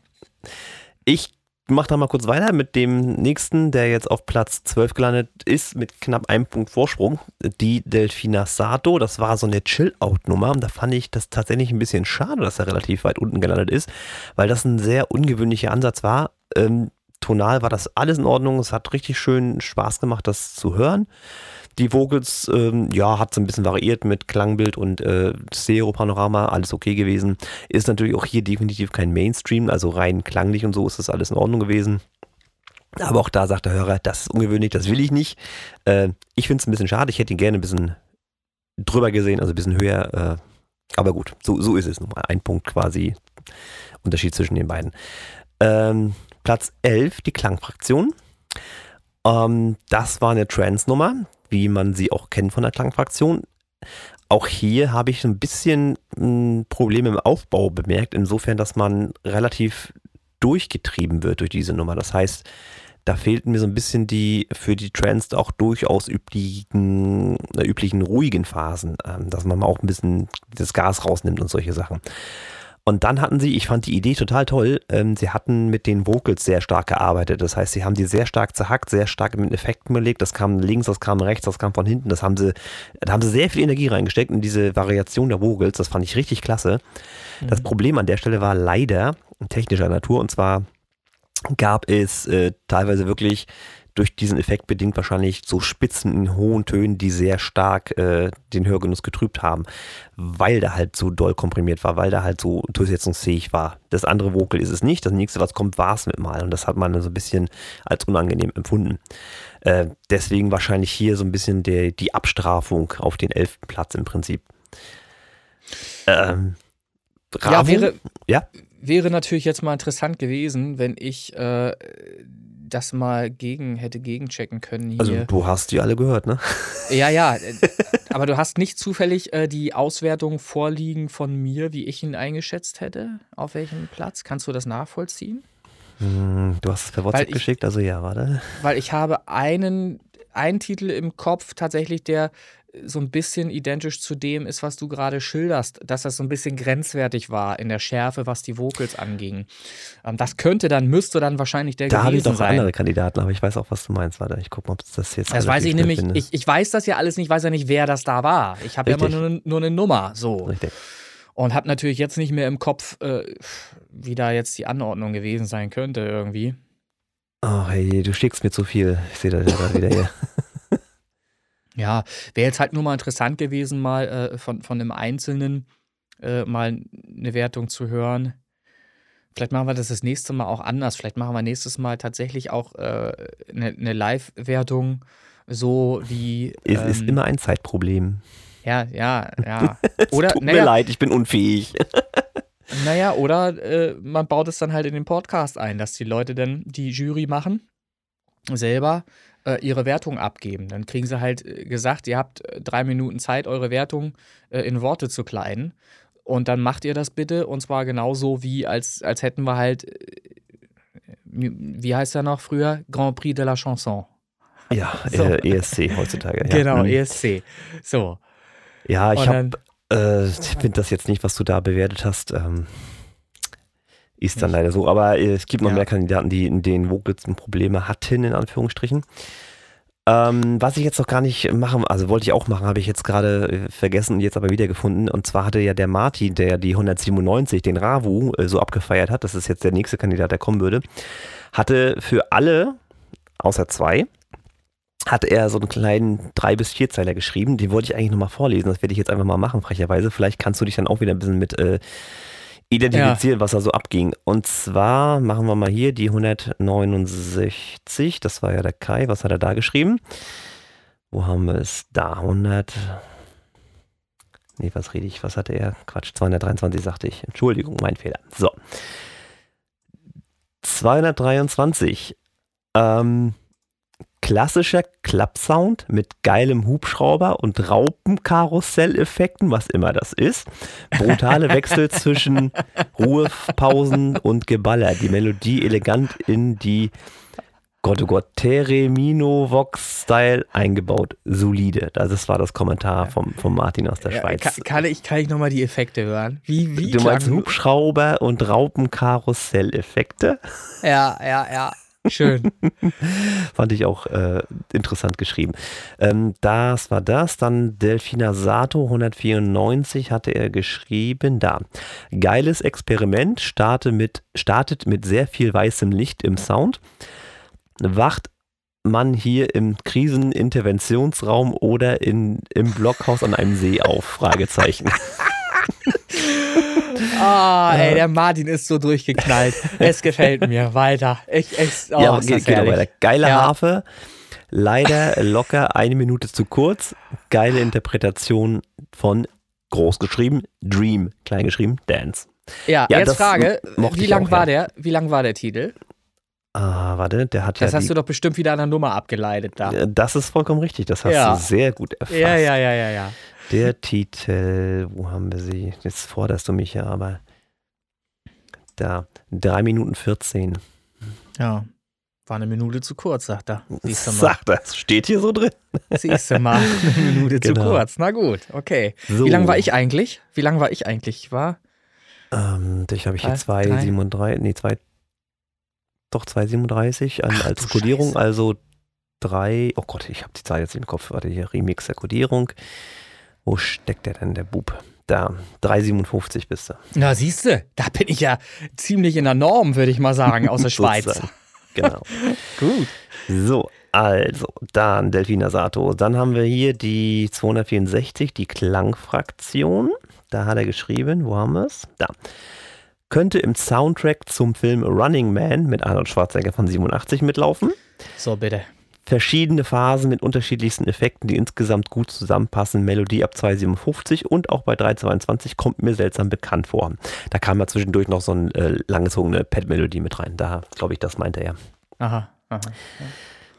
Ich mache da mal kurz weiter mit dem nächsten, der jetzt auf Platz 12 gelandet ist, mit knapp einem Punkt Vorsprung. Die Delfina Sato, das war so eine Chill-Out-Nummer. Da fand ich das tatsächlich ein bisschen schade, dass er relativ weit unten gelandet ist, weil das ein sehr ungewöhnlicher Ansatz war. Ähm, tonal war das alles in Ordnung. Es hat richtig schön Spaß gemacht, das zu hören. Die Vocals, ähm, ja, hat so ein bisschen variiert mit Klangbild und äh, Stereo-Panorama, alles okay gewesen. Ist natürlich auch hier definitiv kein Mainstream, also rein klanglich und so ist das alles in Ordnung gewesen. Aber auch da sagt der Hörer, das ist ungewöhnlich, das will ich nicht. Äh, ich finde es ein bisschen schade, ich hätte ihn gerne ein bisschen drüber gesehen, also ein bisschen höher. Äh, aber gut, so, so ist es nun mal. Ein Punkt quasi Unterschied zwischen den beiden. Ähm, Platz 11, die Klangfraktion. Ähm, das war eine Trance-Nummer, wie man sie auch kennt von der Klangfraktion. Auch hier habe ich ein bisschen mh, Probleme im Aufbau bemerkt, insofern, dass man relativ durchgetrieben wird durch diese Nummer. Das heißt, da fehlten mir so ein bisschen die für die Trance auch durchaus üblichen, äh, üblichen ruhigen Phasen, ähm, dass man mal auch ein bisschen das Gas rausnimmt und solche Sachen. Und dann hatten sie, ich fand die Idee total toll, ähm, sie hatten mit den Vocals sehr stark gearbeitet. Das heißt, sie haben die sehr stark zerhackt, sehr stark mit Effekten belegt. Das kam links, das kam rechts, das kam von hinten. Das haben sie, da haben sie sehr viel Energie reingesteckt in diese Variation der Vocals. Das fand ich richtig klasse. Das Problem an der Stelle war leider technischer Natur und zwar gab es äh, teilweise wirklich durch diesen Effekt bedingt wahrscheinlich so Spitzen in hohen Tönen, die sehr stark äh, den Hörgenuss getrübt haben, weil der halt so doll komprimiert war, weil der halt so durchsetzungsfähig war. Das andere Vocal ist es nicht. Das nächste, was kommt, war es mit mal. Und das hat man so ein bisschen als unangenehm empfunden. Äh, deswegen wahrscheinlich hier so ein bisschen der, die Abstrafung auf den elften Platz im Prinzip. Ähm, Ja, Bravo. wäre, Ja. wäre natürlich jetzt mal interessant gewesen, wenn ich äh, das mal gegen hätte gegenchecken können hier. Also du hast die alle gehört, ne? Ja, ja, äh, aber du hast nicht zufällig äh, die Auswertung vorliegen von mir, wie ich ihn eingeschätzt hätte, auf welchem Platz. Kannst du das nachvollziehen? Hm, Du hast es per WhatsApp ich- geschickt, also ja, warte. Weil ich habe einen, einen Titel im Kopf tatsächlich, der so ein bisschen identisch zu dem ist, was du gerade schilderst, dass das so ein bisschen grenzwertig war in der Schärfe, was die Vocals anging. Ähm, das könnte dann, müsste dann wahrscheinlich der Da habe ich gewesen doch sein. andere Kandidaten, aber ich weiß auch, was du meinst. Warte, ich gucke mal, ob es das jetzt Das weiß ich nämlich, finde. ich, ich weiß das ja alles nicht, weiß ja nicht, wer das da war. Ich habe ja immer nur, nur eine Nummer, so. Richtig. Und habe natürlich jetzt nicht mehr im Kopf, äh, wie da jetzt die Anordnung gewesen sein könnte irgendwie. Ach hey, du schickst mir zu viel. Ich sehe das ja gerade wieder hier. Ja, wäre jetzt halt nur mal interessant gewesen, mal äh, von, von einem Einzelnen äh, mal eine Wertung zu hören. Vielleicht machen wir das das nächste Mal auch anders. Vielleicht machen wir nächstes Mal tatsächlich auch äh, eine, eine Live-Wertung, so wie. Es ist ähm, immer ein Zeitproblem. Ja, ja, ja. Oder, Tut mir leid, ich bin unfähig. naja, oder äh, man baut es dann halt in den Podcast ein, dass die Leute dann die Jury machen, selber äh, ihre Wertung abgeben. Dann kriegen sie halt äh, gesagt, ihr habt äh, drei Minuten Zeit, eure Wertung äh, in Worte zu kleiden. Und dann macht ihr das bitte und zwar genauso wie, als, als hätten wir halt, äh, wie heißt er noch früher? Grand Prix de la Chanson. Ja, So. äh, ESC heutzutage. Ja. Genau, Hm. ESC. So. Ja, ich habe äh, ich finde das jetzt nicht, was du da bewertet hast. Ähm, ist dann leider so. Aber äh, es gibt noch Ja. mehr Kandidaten, die in den Vocals Probleme hatten, in Anführungsstrichen. Ähm, was ich jetzt noch gar nicht machen, also wollte ich auch machen, habe ich jetzt gerade äh, vergessen und jetzt aber wiedergefunden. Und zwar hatte ja der Martin, der die 197, den Ravu, äh, so abgefeiert hat, das ist jetzt der nächste Kandidat, der kommen würde, hatte für alle, außer zwei, hat er so einen kleinen drei bis vier Zeiler geschrieben. Den wollte ich eigentlich nochmal vorlesen. Das werde ich jetzt einfach mal machen, frecherweise. Vielleicht kannst du dich dann auch wieder ein bisschen mit äh, identifizieren, was da so abging. Und zwar machen wir mal hier die 169. Das war ja der Kai. Was hat er da geschrieben? Wo haben wir es? Da 100. Nee, was rede ich? Was hatte er? Quatsch, 223 sagte ich. Entschuldigung, mein Fehler. So. 223. Ähm, klassischer Klappsound mit geilem Hubschrauber und Raupenkarusselleffekten, was immer das ist. Brutale Wechsel zwischen Ruhepausen und Geballer. Die Melodie elegant in die Gott, oh Gott, Teremino Vox Style eingebaut. Solide. Das war das Kommentar vom, vom Martin aus der Ja, Schweiz. kann, kann ich, kann ich nochmal die Effekte hören? Wie, wie du meinst Hubschrauber und Raupenkarusselleffekte? Ja, ja, ja. Schön. Fand ich auch äh, interessant geschrieben. Ähm, das war das. Dann Delfina Sato 194 hatte er geschrieben. Da. Geiles Experiment. Starte mit, startet mit sehr viel weißem Licht im Sound. Wacht man hier im Kriseninterventionsraum oder in, im Blockhaus an einem See auf? Fragezeichen. Ah, ey, der Martin ist so durchgeknallt. Es gefällt mir. Weiter. Ich, ich, oh, ja, ist geht, das geht aber herrlich. weiter. Geile Ja. Harfe. Leider locker eine Minute zu kurz. Geile Interpretation von groß geschrieben Dream, klein geschrieben Dance. Ja, Ja, jetzt das Frage, wie lang auch, war ja. der? Wie lang war der Titel? Ah, warte, der hat Das ja hast die, du doch bestimmt wieder an der Nummer abgeleitet da. Das ist vollkommen richtig. Das hast Ja. du sehr gut erfasst. Ja, ja, ja, ja, ja. Der Titel, wo haben wir sie? Jetzt forderst du mich ja, aber da 3 Minuten 14. Ja. War eine Minute zu kurz, sagt er. Siehst du mal. Sagt das, steht hier so drin. Siehst du mal. Eine Minute zu Genau. kurz. Na gut, okay. So. Wie lang war ich eigentlich? Wie lang war ich eigentlich? Ich war. Ähm, ich habe ich hier Drei, drei. 2,37, nee, 2, doch 2,37 an, Ach, als Codierung, Scheiße. also 3, oh Gott, ich habe die Zahl jetzt im Kopf, warte hier, Remix der Codierung. Wo steckt der denn, der Bub? Da, 3,57 bist du. Na, siehst du, da bin ich ja ziemlich in der Norm, würde ich mal sagen, aus der Schweiz. Genau. Gut. So, also, dann Delfina Sato. Dann haben wir hier die 264, die Klangfraktion. Da hat er geschrieben, wo haben wir es? Da. Könnte im Soundtrack zum Film Running Man mit Arnold Schwarzenegger von 87 mitlaufen. So, bitte. Verschiedene Phasen mit unterschiedlichsten Effekten, die insgesamt gut zusammenpassen. Melodie ab 257 und auch bei 322 kommt mir seltsam bekannt vor. Da kam ja zwischendurch noch so eine äh, langgezogene Pad-Melodie mit rein. Da glaube ich, das meinte er. Aha, aha.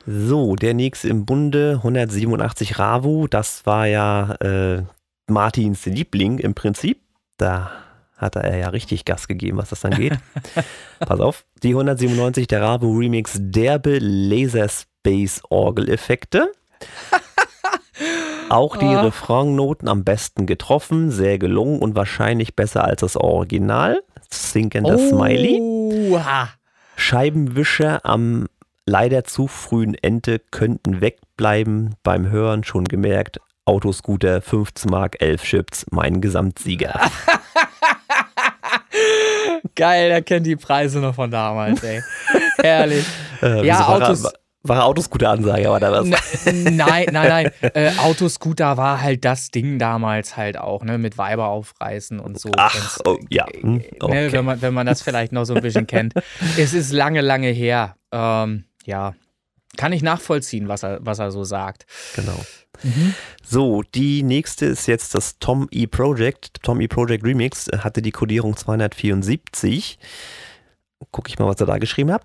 So, der nächste im Bunde, 187 Ravu, das war ja äh, Martins Liebling im Prinzip. Da hat er ja richtig Gas gegeben, was das dann geht. Pass auf, die 197 der Ravu Remix derbe Laser Space Orgeleffekte. Auch die Ah. Refrainnoten am besten getroffen, sehr gelungen und wahrscheinlich besser als das Original. Sinkender Smiley. Oha. Scheibenwischer am leider zu frühen Ende könnten wegbleiben. Beim Hören schon gemerkt, Autoscooter 15 Mark 11 Chips, mein Gesamtsieger. Geil, er kennt die Preise noch von damals, ey. Herrlich. Äh, Ja, Autos- Er, war er Autoscooter-Ansage, aber da was. N- nein, nein, nein. Äh, Autoscooter war halt das Ding damals halt auch, ne? Mit Weiber aufreißen und so. Ach, oh, ja. äh, Hm, ne, okay. wenn, man, wenn man das vielleicht noch so ein bisschen kennt. Es ist lange, lange her. Ähm, ja. Kann ich nachvollziehen, was er, was er so sagt. Genau. So, die nächste ist jetzt das Tom E Project. Tom E Project Remix hatte die Codierung 274. Gucke ich mal, was er da geschrieben hat.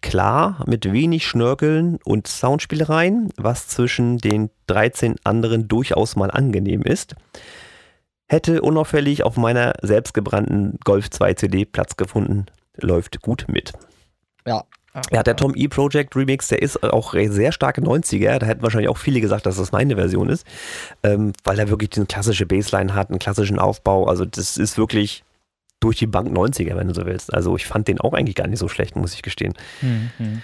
Klar, mit wenig Schnörkeln und Soundspielereien, was zwischen den 13 anderen durchaus mal angenehm ist. Hätte unauffällig auf meiner selbstgebrannten Golf 2 CD Platz gefunden. Läuft gut mit. Ja, Ja, der Tom E. Project Remix, der ist auch sehr starke 90er. Da hätten wahrscheinlich auch viele gesagt, dass das meine Version ist, ähm, weil er wirklich eine klassische Bassline hat, einen klassischen Aufbau. Also das ist wirklich durch die Bank 90er, wenn du so willst. Also ich fand den auch eigentlich gar nicht so schlecht, muss ich gestehen. Mhm.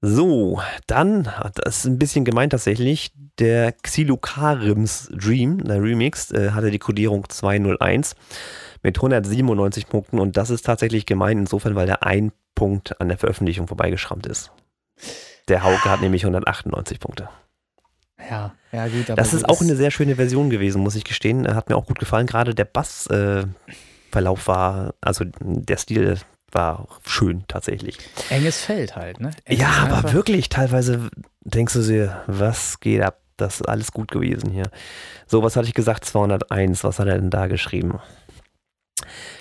So, dann, das ist ein bisschen gemeint tatsächlich, der Xilukarims Dream, der Remix, äh, hatte die Codierung 201 mit 197 Punkten und das ist tatsächlich gemeint insofern, weil der ein Punkt an der Veröffentlichung vorbeigeschrammt ist. Der Hauke hat nämlich 198 Punkte. Ja, ja, gut. das ist auch eine sehr schöne Version gewesen, muss ich gestehen. Hat mir auch gut gefallen. Gerade der Bassverlauf äh, war, also der Stil war schön tatsächlich. Enges Feld halt, ne? Enges ja, aber wirklich, teilweise denkst du dir, was geht ab? Das ist alles gut gewesen hier. So, was hatte ich gesagt? 201. Was hat er denn da geschrieben?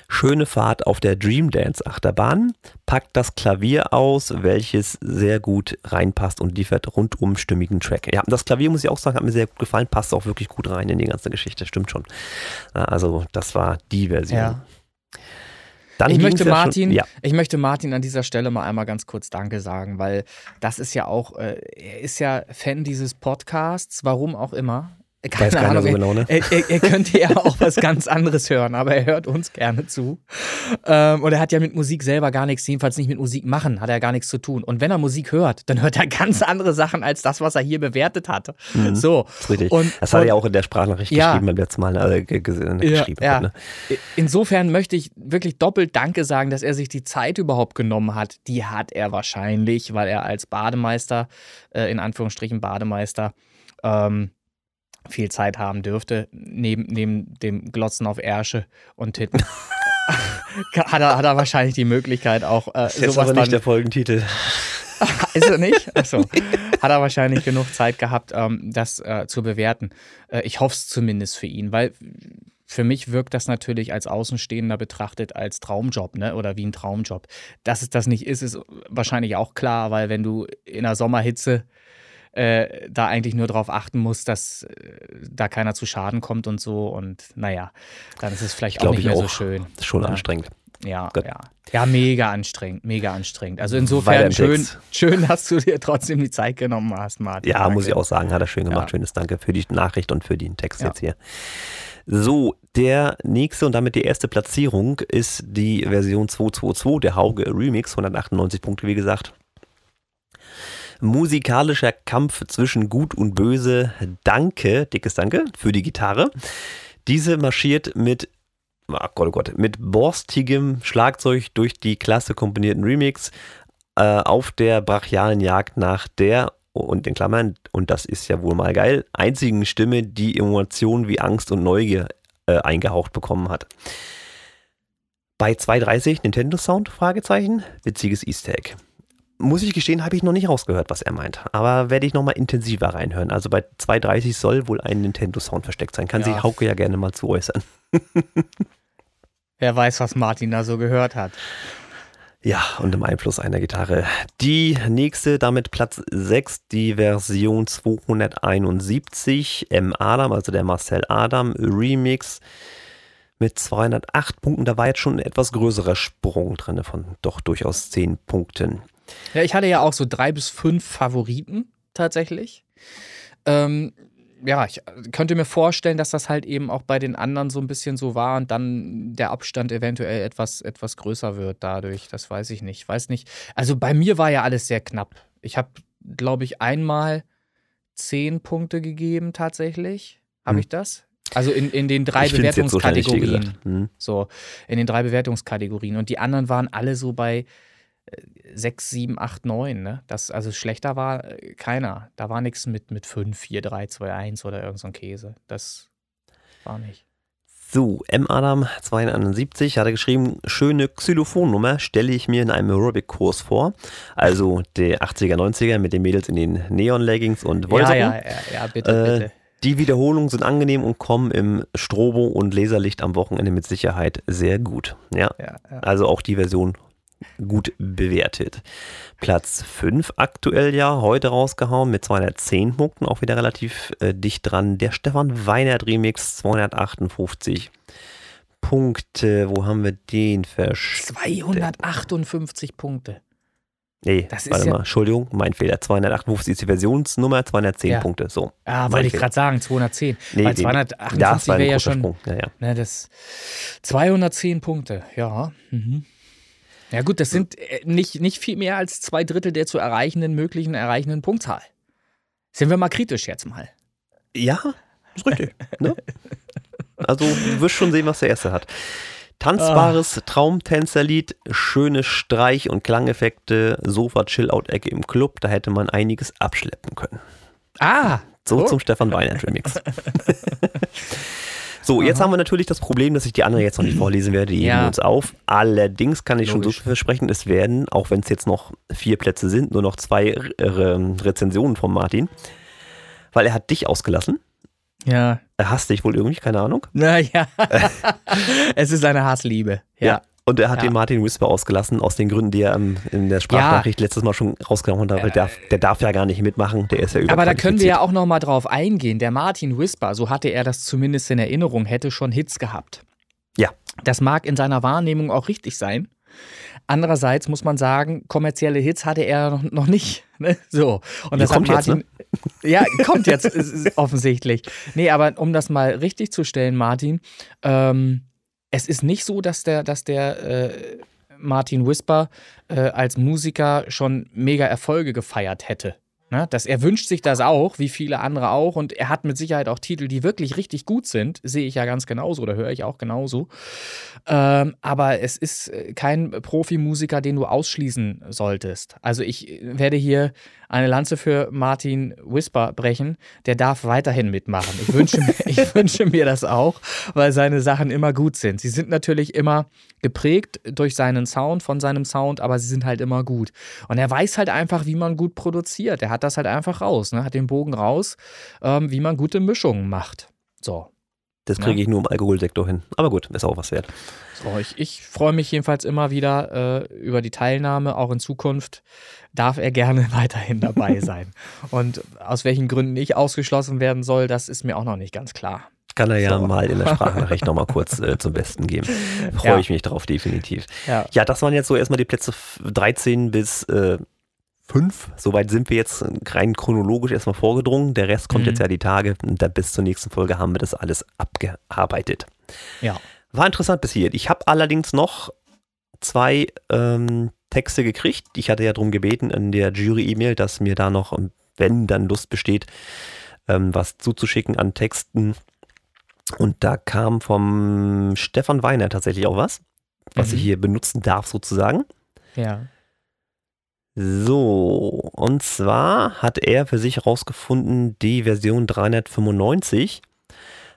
Schöne Fahrt auf der Dream Dance Achterbahn, packt das Klavier aus, welches sehr gut reinpasst und liefert rundum stimmigen Track. Ja, das Klavier muss ich auch sagen, hat mir sehr gut gefallen, passt auch wirklich gut rein in die ganze Geschichte, stimmt schon. Also, das war die Version. Ja. Dann ich möchte, Martin, ja ich möchte Martin an dieser Stelle mal einmal ganz kurz Danke sagen, weil das ist ja auch, äh, er ist ja Fan dieses Podcasts, warum auch immer. Keine Weiß Ahnung, so genau, ne? er, er, er, könnte ja auch was ganz anderes hören, aber er hört uns gerne zu. Ähm, und er hat ja mit Musik selber gar nichts, jedenfalls nicht mit Musik machen, hat er gar nichts zu tun. Und wenn er Musik hört, dann hört er ganz andere Sachen als das, was er hier bewertet hat. Mhm, so. Das richtig. Und, das hat er ja auch in der Sprachnachricht ja, geschrieben beim letzten Mal. Äh, geschrieben ja, hat, ne? Insofern möchte ich wirklich doppelt Danke sagen, dass er sich die Zeit überhaupt genommen hat. Die hat er wahrscheinlich, weil er als Bademeister, äh, in Anführungsstrichen Bademeister, ähm, viel Zeit haben dürfte, neben, neben dem Glotzen auf Ärsche und Titten. hat, er, hat er wahrscheinlich die Möglichkeit auch äh, das ist sowas aber nicht dann, der Folgentitel. ist er nicht? Achso. Hat er wahrscheinlich genug Zeit gehabt, ähm, das äh, zu bewerten. Äh, ich hoffe es zumindest für ihn, weil für mich wirkt das natürlich als Außenstehender betrachtet als Traumjob, ne? Oder wie ein Traumjob. Dass es das nicht ist, ist wahrscheinlich auch klar, weil wenn du in der Sommerhitze äh, da eigentlich nur darauf achten muss, dass äh, da keiner zu Schaden kommt und so. Und naja, dann ist es vielleicht auch nicht mehr auch. so schön. Das ist schon ja. anstrengend. Ja, Gott. ja. Ja, mega anstrengend, mega anstrengend. Also insofern schön, schön, dass du dir trotzdem die Zeit genommen hast, Martin. Ja, muss ich auch sagen, hat er schön gemacht. Ja. Schönes Danke für die Nachricht und für den Text ja. jetzt hier. So, der nächste und damit die erste Platzierung ist die Version 222, der Hauge Remix, 198 Punkte, wie gesagt musikalischer Kampf zwischen Gut und Böse. Danke, dickes Danke für die Gitarre. Diese marschiert mit oh Gott, oh Gott, mit borstigem Schlagzeug durch die klasse komponierten Remix äh, auf der brachialen Jagd nach der und in Klammern, und das ist ja wohl mal geil, einzigen Stimme, die Emotionen wie Angst und Neugier äh, eingehaucht bekommen hat. Bei 230 Nintendo Sound? Fragezeichen. Witziges Easter Egg muss ich gestehen, habe ich noch nicht rausgehört, was er meint. Aber werde ich nochmal intensiver reinhören. Also bei 2.30 soll wohl ein Nintendo-Sound versteckt sein. Kann ja. sich Hauke ja gerne mal zu äußern. Wer weiß, was Martin da so gehört hat. Ja, und im Einfluss einer Gitarre. Die nächste, damit Platz 6, die Version 271, M. Adam, also der Marcel Adam Remix mit 208 Punkten. Da war jetzt schon ein etwas größerer Sprung drin von doch durchaus 10 Punkten. Ja, ich hatte ja auch so drei bis fünf Favoriten tatsächlich. Ähm, ja, ich könnte mir vorstellen, dass das halt eben auch bei den anderen so ein bisschen so war und dann der Abstand eventuell etwas, etwas größer wird dadurch. Das weiß ich nicht. Weiß nicht. Also bei mir war ja alles sehr knapp. Ich habe, glaube ich, einmal zehn Punkte gegeben tatsächlich. Habe hm. ich das? Also in, in den drei ich Bewertungskategorien. So, hm. so, in den drei Bewertungskategorien. Und die anderen waren alle so bei 6, 7, 8, 9. Ne? Das, also schlechter war äh, keiner. Da war nichts mit, mit 5, 4, 3, 2, 1 oder irgend so ein Käse. Das war nicht. So, M. Adam 271 hat er geschrieben, schöne Xylophonnummer stelle ich mir in einem Aerobic-Kurs vor. Also der 80er, 90er mit den Mädels in den Neon-Leggings und Wollsocken. Ja, ja, ja, ja bitte, äh, bitte. Die Wiederholungen sind angenehm und kommen im Strobo und Laserlicht am Wochenende mit Sicherheit sehr gut. Ja, ja, ja. also auch die Version gut bewertet. Platz 5 aktuell ja heute rausgehauen mit 210 Punkten, auch wieder relativ äh, dicht dran. Der Stefan Weinert Remix 258 Punkte. Wo haben wir den versteckt? 258 Punkte. Nee, Das ist warte ja- mal, Entschuldigung, mein Fehler. 258 ist die Versionsnummer, 210 Ja. Punkte. So. Ah, wollte ich gerade sagen, 210. Nee, Weil nee, 258 das war ein wäre ja schon. Ja, ja. Ne, das 210 Punkte, ja. Mhm. Ja gut, das sind äh, nicht, nicht viel mehr als zwei Drittel der zu erreichenden möglichen erreichenden Punktzahl. Sind wir mal kritisch jetzt mal. Ja, ist richtig. ne? Also, du wirst schon sehen, was der erste hat. Tanzbares Traumtänzerlied, schöne Streich- und Klangeffekte, Sofa-Chill-Out-Ecke im Club, da hätte man einiges abschleppen können. Ah, So Oh. zum Stefan Weinert Remix. so, jetzt haben wir natürlich das Problem, dass ich die anderen jetzt noch nicht vorlesen werde. Die heben Ja. wir uns auf. Allerdings kann ich schon Logisch. so viel versprechen, es werden, auch wenn es jetzt noch vier Plätze sind, nur noch zwei äh, Rezensionen von Martin. Weil er hat dich ausgelassen. ja. Er hasst dich wohl irgendwie, keine Ahnung. Naja, es ist eine Hassliebe. Ja. Und er hat Ja. den Martin Whisper ausgelassen, aus den Gründen, die er ähm, in der Sprachnachricht letztes Mal schon rausgehauen hat, weil der, der darf ja gar nicht mitmachen, der ist ja Aber da können wir ja auch noch mal drauf eingehen. Der Martin Whisper, so hatte er das zumindest in Erinnerung, hätte schon Hits gehabt. Ja. Das mag in seiner Wahrnehmung auch richtig sein. Andererseits muss man sagen, kommerzielle Hits hatte er noch, noch nicht. Ne? So. Und das kommt hat jetzt, ne? Martin. Ja, kommt jetzt offensichtlich. Nee, aber um das mal richtig zu stellen, Martin, ähm, es ist nicht so, dass der, dass der äh, Martin Whisper äh, als Musiker schon mega Erfolge gefeiert hätte. Ne? Das, er wünscht sich das auch, wie viele andere auch. Und er hat mit Sicherheit auch Titel, die wirklich richtig gut sind. Sehe ich ja ganz genauso oder höre ich auch genauso. Ähm, aber es ist äh, kein Profimusiker, den du ausschließen solltest. Also ich äh, werde hier eine Lanze für Martin Whisper brechen. Der darf weiterhin mitmachen. Ich wünsche, mir, ich wünsche mir das auch, weil seine Sachen immer gut sind. Sie sind natürlich immer geprägt durch seinen Sound, von seinem Sound, aber sie sind halt immer gut. Und er weiß halt einfach, wie man gut produziert. Er hat das halt einfach raus, ne? hat den Bogen raus, ähm, wie man gute Mischungen macht. So. Das kriege ich nur im Alkoholsektor hin. Aber gut, ist auch was wert. So, ich, ich freue mich jedenfalls immer wieder äh, über die Teilnahme. Auch in Zukunft darf er gerne weiterhin dabei sein. Und aus welchen Gründen ich ausgeschlossen werden soll, das ist mir auch noch nicht ganz klar. Kann er ja So. mal in der Sprachnachricht nochmal kurz äh, zum Besten geben. Freue Ja. ich mich drauf, definitiv. Ja. Ja, das waren jetzt so erstmal die Plätze f- 13 bis äh, 5. Soweit sind wir jetzt rein chronologisch erstmal vorgedrungen. Der Rest kommt Mhm. jetzt ja die Tage. Und dann bis zur nächsten Folge haben wir das alles abgearbeitet. Ja. War interessant bis hier. Ich habe allerdings noch zwei ähm, Texte gekriegt. Ich hatte ja darum gebeten in der Jury-E-Mail, dass mir da noch, ähm, wenn dann Lust besteht, ähm, was zuzuschicken an Texten. Und da kam vom Stefan Weiner tatsächlich auch was, was Mhm. ich hier benutzen darf sozusagen. Ja. So, und zwar hat er für sich herausgefunden, die Version 395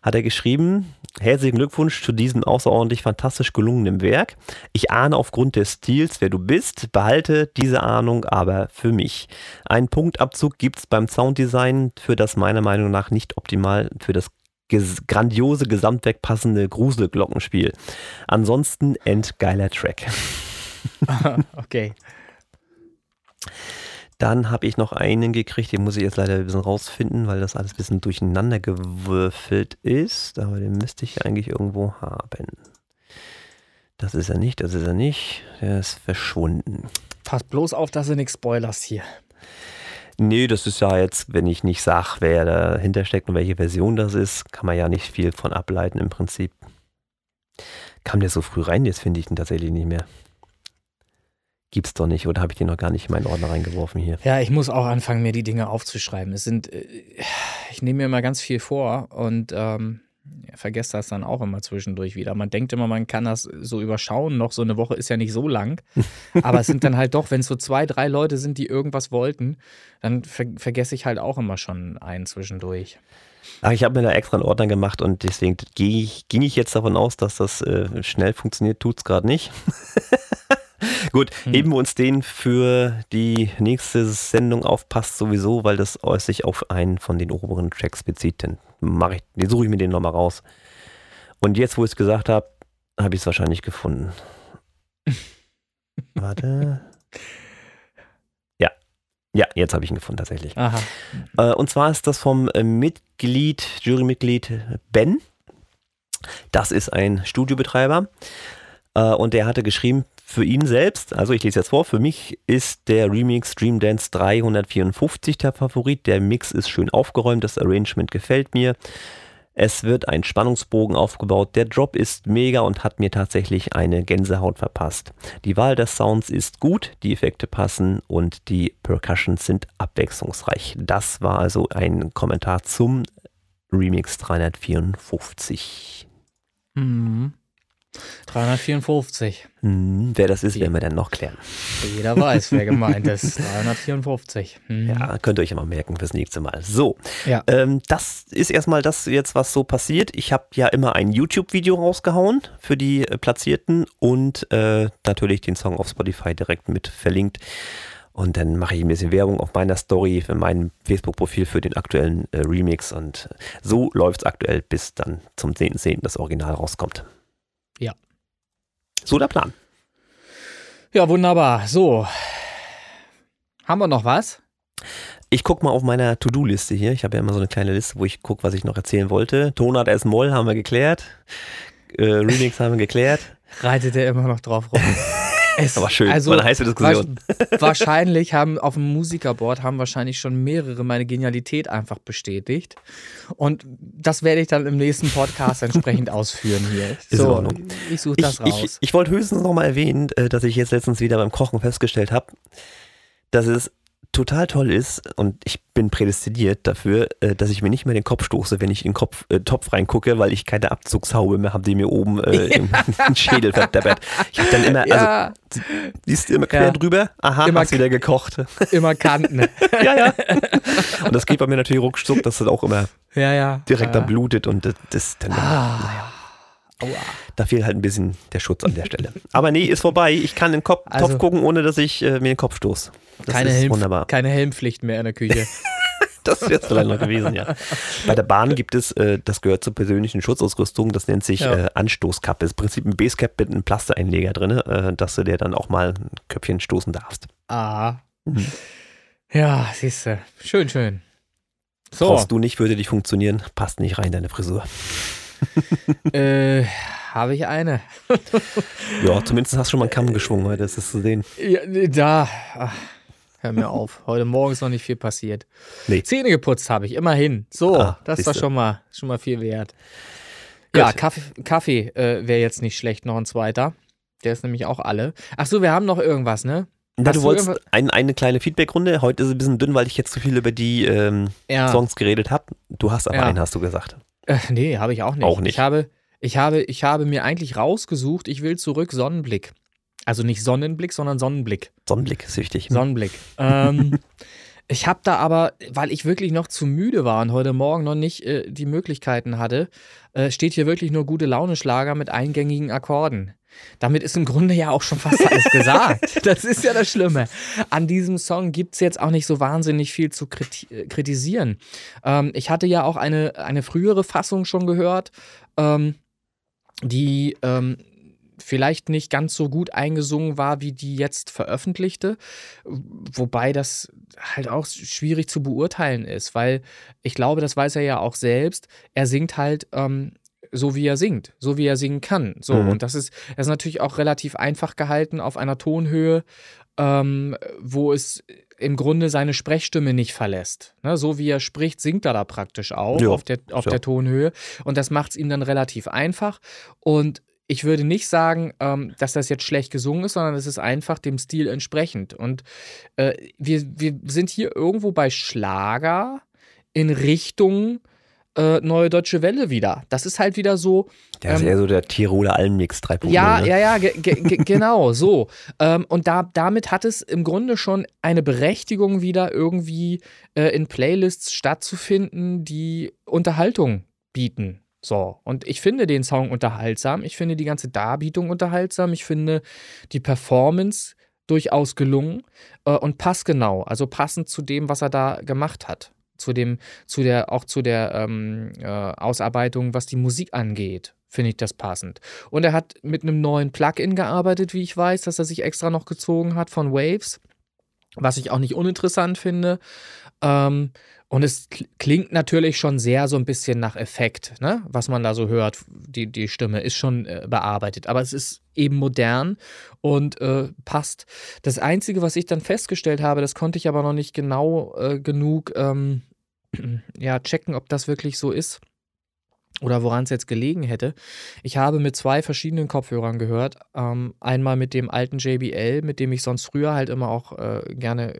hat er geschrieben, herzlichen Glückwunsch zu diesem außerordentlich fantastisch gelungenen Werk. Ich ahne aufgrund des Stils, wer du bist, behalte diese Ahnung aber für mich. Einen Punktabzug gibt es beim Sounddesign, für das meiner Meinung nach nicht optimal für das grandiose Gesamtwerk passende Gruselglockenspiel. Ansonsten endgeiler Track. okay. Dann habe ich noch einen gekriegt, den muss ich jetzt leider ein bisschen rausfinden, weil das alles ein bisschen durcheinander gewürfelt ist. Aber den müsste ich eigentlich irgendwo haben. Das ist er nicht, das ist er nicht. Der ist verschwunden. Pass bloß auf, dass du nichts spoilerst hier. Nee, das ist ja jetzt, wenn ich nicht sage, wer dahinter steckt und welche Version das ist, kann man ja nicht viel von ableiten im Prinzip. Kam der so früh rein? Jetzt finde ich ihn tatsächlich nicht mehr. Gibt's doch nicht, oder habe ich den noch gar nicht in meinen Ordner reingeworfen hier? Ja, ich muss auch anfangen, mir die Dinge aufzuschreiben. Es sind, äh, ich nehme mir immer ganz viel vor und ähm, vergesse das dann auch immer zwischendurch wieder. Man denkt immer, man kann das so überschauen. Noch so eine Woche ist ja nicht so lang. Aber es sind dann halt doch, wenn es so zwei, drei Leute sind, die irgendwas wollten, dann ver vergesse ich halt auch immer schon einen zwischendurch. Ach, ich habe mir da extra einen Ordner gemacht und deswegen ging ich, ging ich jetzt davon aus, dass das äh, schnell funktioniert. Tut's gerade nicht. Gut, Hm. heben wir uns den für die nächste Sendung auf, passt sowieso, weil das sich auf einen von den oberen Tracks bezieht. Dann mache ich, den suche ich mir den nochmal raus. Und jetzt, wo ich es gesagt habe, habe ich es wahrscheinlich gefunden. Warte. Ja. Ja, jetzt habe ich ihn gefunden tatsächlich. Aha. Äh, und zwar ist das vom äh, Mitglied, Jurymitglied Ben. Das ist ein Studiobetreiber. Äh, und der hatte geschrieben, für ihn selbst, also ich lese jetzt vor, für mich ist der Remix Dream Dance 354 der Favorit. Der Mix ist schön aufgeräumt, das Arrangement gefällt mir. Es wird ein Spannungsbogen aufgebaut. Der Drop ist mega und hat mir tatsächlich eine Gänsehaut verpasst. Die Wahl des Sounds ist gut, die Effekte passen und die Percussions sind abwechslungsreich. Das war also ein Kommentar zum Remix 354. Mhm. 354. Hm, wer das ist, werden wir dann noch klären. Jeder weiß, wer gemeint ist. 354. Mhm. Ja, könnt ihr euch ja mal merken fürs nächste Mal. So, Ja. ähm, das ist erstmal das jetzt, was so passiert. Ich habe ja immer ein YouTube-Video rausgehauen für die äh, Platzierten und äh, natürlich den Song auf Spotify direkt mit verlinkt. Und dann mache ich ein bisschen Werbung auf meiner Story, für mein Facebook-Profil für den aktuellen äh, Remix. Und so läuft es aktuell, bis dann zum 10.10. das Original rauskommt. Ja. So der Plan. Ja, wunderbar. So. Haben wir noch was? Ich gucke mal auf meiner To-Do-Liste hier. Ich habe ja immer so eine kleine Liste, wo ich gucke, was ich noch erzählen wollte. Tonart S Moll haben wir geklärt. Äh, Remix haben wir geklärt. Reitet er immer noch drauf rum. Es, Aber schön, also, war eine heiße Diskussion. wahrsch- wahrscheinlich haben auf dem Musikerboard haben wahrscheinlich schon mehrere meine Genialität einfach bestätigt. Und das werde ich dann im nächsten Podcast entsprechend ausführen hier. So, ich suche Ich, das ich, raus. ich wollte höchstens noch mal erwähnen, äh, dass ich jetzt letztens wieder beim Kochen festgestellt habe, dass es total toll ist und ich bin prädestiniert dafür, äh, dass ich mir nicht mehr den Kopf stoße, wenn ich in den Kopf, äh, Topf reingucke, weil ich keine Abzugshaube mehr habe, die mir oben äh, im Schädel verdeppert. Ich habe dann immer, also ja, siehst du immer quer Ja. drüber, aha, Immer hast wieder gekocht. immer Kanten. ja, ja. Und das geht bei mir natürlich ruckzuck, dass das auch immer ja, ja. direkt dann blutet und das, das dann, Ah. Aua. da fehlt halt ein bisschen der Schutz an der Stelle. Aber nee, ist vorbei. Ich kann in den Kopf, Also- Topf gucken, ohne dass ich äh, mir den Kopf stoße. Das Keine, ist Helm, wunderbar. keine Helmpflicht mehr in der Küche. Das wäre es vielleicht noch gewesen, ja. Bei der Bahn gibt es, äh, das gehört zur persönlichen Schutzausrüstung, das nennt sich Ja. äh, Anstoßkappe. Das ist im Prinzip ein Basecap mit einem Plastereinleger drin, äh, dass du dir dann auch mal ein Köpfchen stoßen darfst. ah. Mhm. Ja, siehst du. Schön, schön. So, Brauchst du nicht, würde nicht funktionieren, passt nicht rein, deine Frisur. äh, habe ich eine. Ja, zumindest hast du schon mal einen Kamm geschwungen heute, das ist zu sehen. Ja, da. Ach, hör mir auf. Heute Morgen ist noch nicht viel passiert. Nee. Zähne geputzt habe ich, immerhin. So, Ah, das war schon mal, schon mal viel wert. Ja, Gut. Kaffee, Kaffee äh, wäre jetzt nicht schlecht, noch ein zweiter. Der ist nämlich auch alle. Ach so, wir haben noch irgendwas, ne? Na, du du wolltest ein, eine kleine Feedbackrunde. Heute ist es ein bisschen dünn, weil ich jetzt zu viel über die ähm, Ja. Songs geredet habe. Du hast aber Ja. einen, hast du gesagt. Äh, nee, habe ich auch nicht. Auch nicht. Ich habe, ich, habe, ich habe mir eigentlich rausgesucht, ich will zurück Sonnenblick. Also nicht Sonnenblick, sondern Sonnenblick. Sonnenblick ist wichtig. Sonnenblick. ähm, ich habe da aber, weil ich wirklich noch zu müde war und heute Morgen noch nicht äh, die Möglichkeiten hatte, äh, steht hier wirklich nur gute Laune-Schlager mit eingängigen Akkorden. Damit ist im Grunde ja auch schon fast alles gesagt. Das ist ja das Schlimme. An diesem Song gibt es jetzt auch nicht so wahnsinnig viel zu äh, kritisieren. Ähm, ich hatte ja auch eine, eine frühere Fassung schon gehört, ähm, die ähm, vielleicht nicht ganz so gut eingesungen war wie die jetzt veröffentlichte, wobei das halt auch schwierig zu beurteilen ist, weil ich glaube, das weiß er ja auch selbst, er singt halt ähm, so wie er singt, so wie er singen kann. So, Mhm. und das ist, das ist natürlich auch relativ einfach gehalten auf einer Tonhöhe, ähm, wo es im Grunde seine Sprechstimme nicht verlässt. Ne, so wie er spricht, singt er da praktisch auch Ja, auf, der, auf ja. der Tonhöhe. Und das macht es ihm dann relativ einfach. Und ich würde nicht sagen, ähm, dass das jetzt schlecht gesungen ist, sondern es ist einfach dem Stil entsprechend. Und äh, wir, wir sind hier irgendwo bei Schlager in Richtung äh, Neue Deutsche Welle wieder. Das ist halt wieder so, Der ist Ähm, eher so der Tiroler Almix 3.0. ja, ne? ja, ja, ge ge ge genau, so. Ähm, und da, damit hat es im Grunde schon eine Berechtigung, wieder irgendwie äh, in Playlists stattzufinden, die Unterhaltung bieten. So, und ich finde den Song unterhaltsam, ich finde die ganze Darbietung unterhaltsam, ich finde die Performance durchaus gelungen äh, und passgenau, also passend zu dem, was er da gemacht hat. Zu dem, zu der, auch zu der ähm, äh, Ausarbeitung, was die Musik angeht, finde ich das passend. Und er hat mit einem neuen Plugin gearbeitet, wie ich weiß, dass er sich extra noch gezogen hat von Waves. was ich auch nicht uninteressant finde. Ähm, und es klingt natürlich schon sehr so ein bisschen nach Effekt, ne? was man da so hört. Die, die Stimme ist schon äh, bearbeitet, aber es ist eben modern und äh, passt. Das Einzige, was ich dann festgestellt habe, das konnte ich aber noch nicht genau äh, genug ähm, ja, checken, ob das wirklich so ist oder woran es jetzt gelegen hätte. Ich habe mit zwei verschiedenen Kopfhörern gehört. Ähm, einmal mit dem alten JBL, mit dem ich sonst früher halt immer auch äh, gerne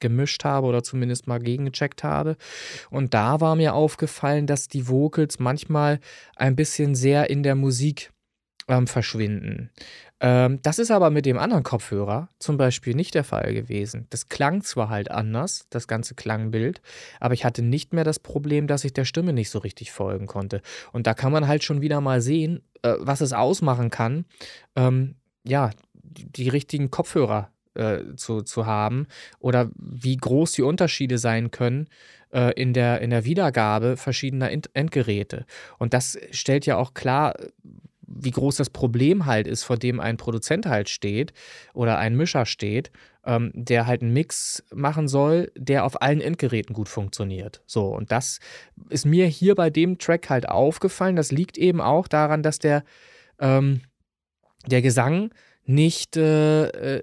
gemischt habe oder zumindest mal gegengecheckt habe. Und da war mir aufgefallen, dass die Vocals manchmal ein bisschen sehr in der Musik ähm, verschwinden. Ähm, das ist aber mit dem anderen Kopfhörer zum Beispiel nicht der Fall gewesen. Das klang zwar halt anders, das ganze Klangbild, aber ich hatte nicht mehr das Problem, dass ich der Stimme nicht so richtig folgen konnte. Und da kann man halt schon wieder mal sehen, äh, was es ausmachen kann, ähm, ja, die, die richtigen Kopfhörer äh, zu, zu haben oder wie groß die Unterschiede sein können äh, in, der, in der Wiedergabe verschiedener End Endgeräte. Und das stellt ja auch klar, wie groß das Problem halt ist, vor dem ein Produzent halt steht oder ein Mischer steht, ähm, der halt einen Mix machen soll, der auf allen Endgeräten gut funktioniert. So, und das ist mir hier bei dem Track halt aufgefallen. Das liegt eben auch daran, dass der, ähm, der Gesang nicht äh, äh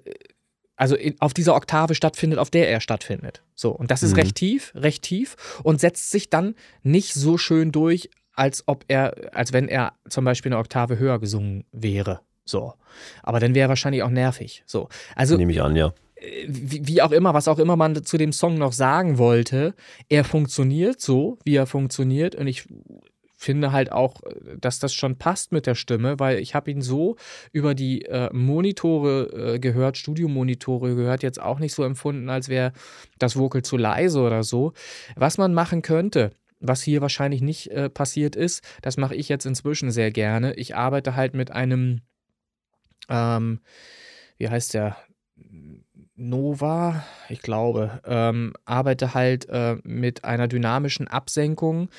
also in, auf dieser Oktave stattfindet, auf der er stattfindet. So, und das ist mhm. recht tief, recht tief und setzt sich dann nicht so schön durch, als ob er, als wenn er zum Beispiel eine Oktave höher gesungen wäre. So. Aber dann wäre er wahrscheinlich auch nervig. So. Also. Nehme ich an, ja. Äh, wie, wie, auch immer, was auch immer man zu dem Song noch sagen wollte, er funktioniert so, wie er funktioniert. Und ich finde halt auch, dass das schon passt mit der Stimme, weil ich habe ihn so über die äh, Monitore äh, gehört, Studiomonitore gehört, jetzt auch nicht so empfunden, als wäre das Vocal zu leise oder so. Was man machen könnte, was hier wahrscheinlich nicht äh, passiert ist, das mache ich jetzt inzwischen sehr gerne. Ich arbeite halt mit einem, ähm, wie heißt der? Nova, ich glaube, ähm, arbeite halt äh, mit einer dynamischen Absenkung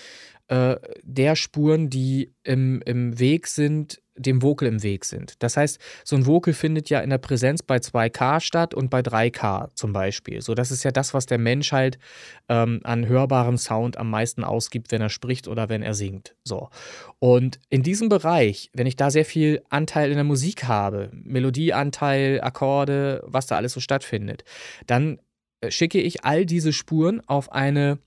äh, der Spuren, die im, im Weg sind, dem Vocal im Weg sind. Das heißt, so ein Vocal findet ja in der Präsenz bei 2K statt und bei 3K zum Beispiel. So, das ist ja das, was der Mensch halt ähm, an hörbarem Sound am meisten ausgibt, wenn er spricht oder wenn er singt. So. Und in diesem Bereich, wenn ich da sehr viel Anteil in der Musik habe, Melodieanteil, Akkorde, was da alles so stattfindet, dann äh, schicke ich all diese Spuren auf eine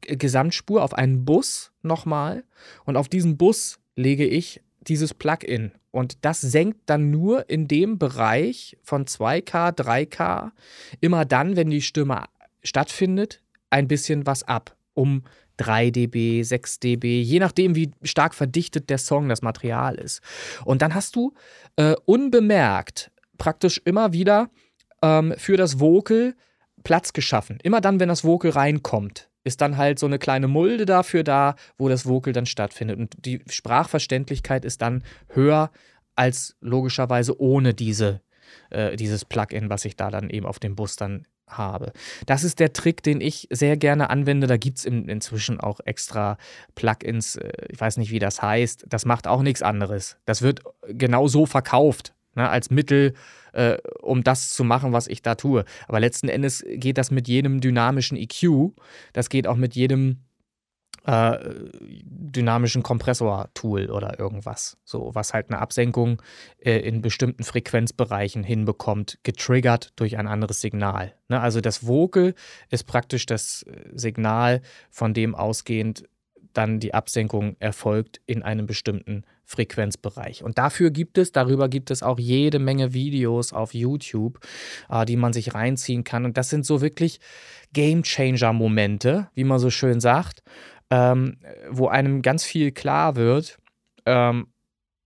Gesamtspur, auf einen Bus nochmal und auf diesen Bus lege ich dieses Plugin. Und das senkt dann nur in dem Bereich von 2K, 3K, immer dann, wenn die Stimme stattfindet, ein bisschen was ab. Um 3 dB, 6 dB, je nachdem, wie stark verdichtet der Song, das Material ist. Und dann hast du äh, unbemerkt praktisch immer wieder ähm, für das Vocal Platz geschaffen. Immer dann, wenn das Vocal reinkommt ist dann halt so eine kleine Mulde dafür da, wo das Vocal dann stattfindet. Und die Sprachverständlichkeit ist dann höher als logischerweise ohne diese, äh, dieses Plugin, was ich da dann eben auf dem Bus dann habe. Das ist der Trick, den ich sehr gerne anwende. Da gibt es in, inzwischen auch extra Plugins. Äh, ich weiß nicht, wie das heißt. Das macht auch nichts anderes. Das wird genau so verkauft, ne, als Mittel äh, um das zu machen, was ich da tue. Aber letzten Endes geht das mit jedem dynamischen EQ, das geht auch mit jedem äh, dynamischen Kompressor-Tool oder irgendwas. So, was halt eine Absenkung äh, in bestimmten Frequenzbereichen hinbekommt, getriggert durch ein anderes Signal. Ne? Also das Vocal ist praktisch das Signal, von dem ausgehend dann die Absenkung erfolgt in einem bestimmten Frequenzbereich. Und dafür gibt es, darüber gibt es auch jede Menge Videos auf YouTube, äh, die man sich reinziehen kann. Und das sind so wirklich Game Changer-Momente, wie man so schön sagt, ähm, wo einem ganz viel klar wird ähm,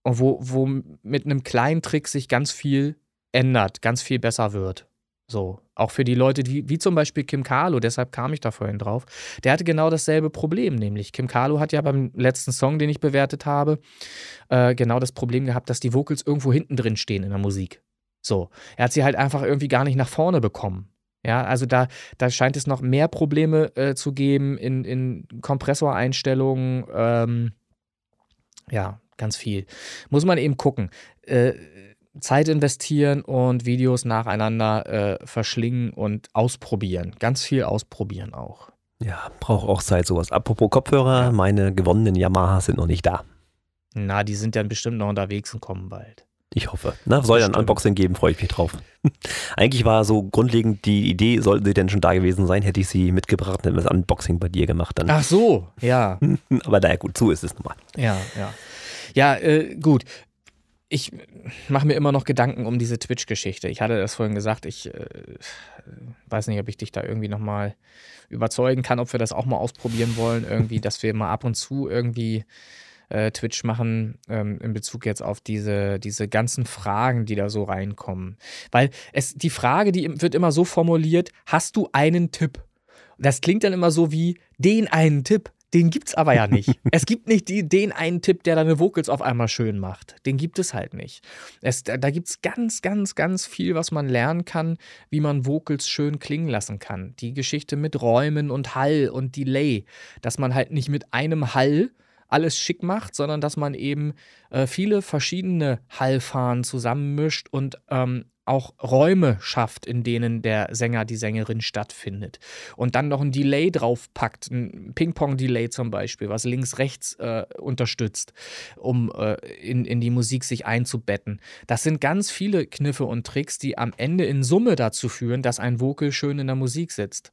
und wo, wo mit einem kleinen Trick sich ganz viel ändert, ganz viel besser wird. So, auch für die Leute, die, wie zum Beispiel Kim Carlo, deshalb kam ich da vorhin drauf, der hatte genau dasselbe Problem, nämlich Kim Carlo hat ja beim letzten Song, den ich bewertet habe, äh, genau das Problem gehabt, dass die Vocals irgendwo hinten drin stehen in der Musik. So, er hat sie halt einfach irgendwie gar nicht nach vorne bekommen. Ja, also da, da scheint es noch mehr Probleme äh, zu geben in, in Kompressoreinstellungen. Ähm, ja, ganz viel. Muss man eben gucken. Äh, Zeit investieren und Videos nacheinander äh, verschlingen und ausprobieren. Ganz viel ausprobieren auch. Ja, braucht auch Zeit sowas. Apropos Kopfhörer, meine gewonnenen Yamahas sind noch nicht da. Na, die sind dann bestimmt noch unterwegs und kommen bald. Ich hoffe. Na, soll ja ein Unboxing geben, freue ich mich drauf. Eigentlich war so grundlegend die Idee, sollten sie denn schon da gewesen sein, hätte ich sie mitgebracht und das Unboxing bei dir gemacht. Dann. Ach so, ja. Aber naja, gut, so ist es nun mal. Ja, ja. Ja, äh, gut. Ich mache mir immer noch Gedanken um diese Twitch-Geschichte. Ich hatte das vorhin gesagt, ich äh, weiß nicht, ob ich dich da irgendwie nochmal überzeugen kann, ob wir das auch mal ausprobieren wollen, irgendwie, dass wir mal ab und zu irgendwie äh, Twitch machen ähm, in Bezug jetzt auf diese, diese ganzen Fragen, die da so reinkommen. Weil es, die Frage, die wird immer so formuliert, hast du einen Tipp? Das klingt dann immer so wie den einen Tipp. Den gibt es aber ja nicht. es gibt nicht die, den einen Tipp, der deine Vocals auf einmal schön macht. Den gibt es halt nicht. Es, da es ganz, ganz, ganz viel, was man lernen kann, wie man Vocals schön klingen lassen kann. Die Geschichte mit Räumen und Hall und Delay. Dass man halt nicht mit einem Hall alles schick macht, sondern dass man eben äh, viele verschiedene Hallfahren zusammenmischt und ähm, auch Räume schafft, in denen der Sänger, die Sängerin stattfindet. Und dann noch ein Delay draufpackt, ein Ping-Pong-Delay zum Beispiel, was links-rechts äh, unterstützt, um äh, in, in die Musik sich einzubetten. Das sind ganz viele Kniffe und Tricks, die am Ende in Summe dazu führen, dass ein Vocal schön in der Musik sitzt.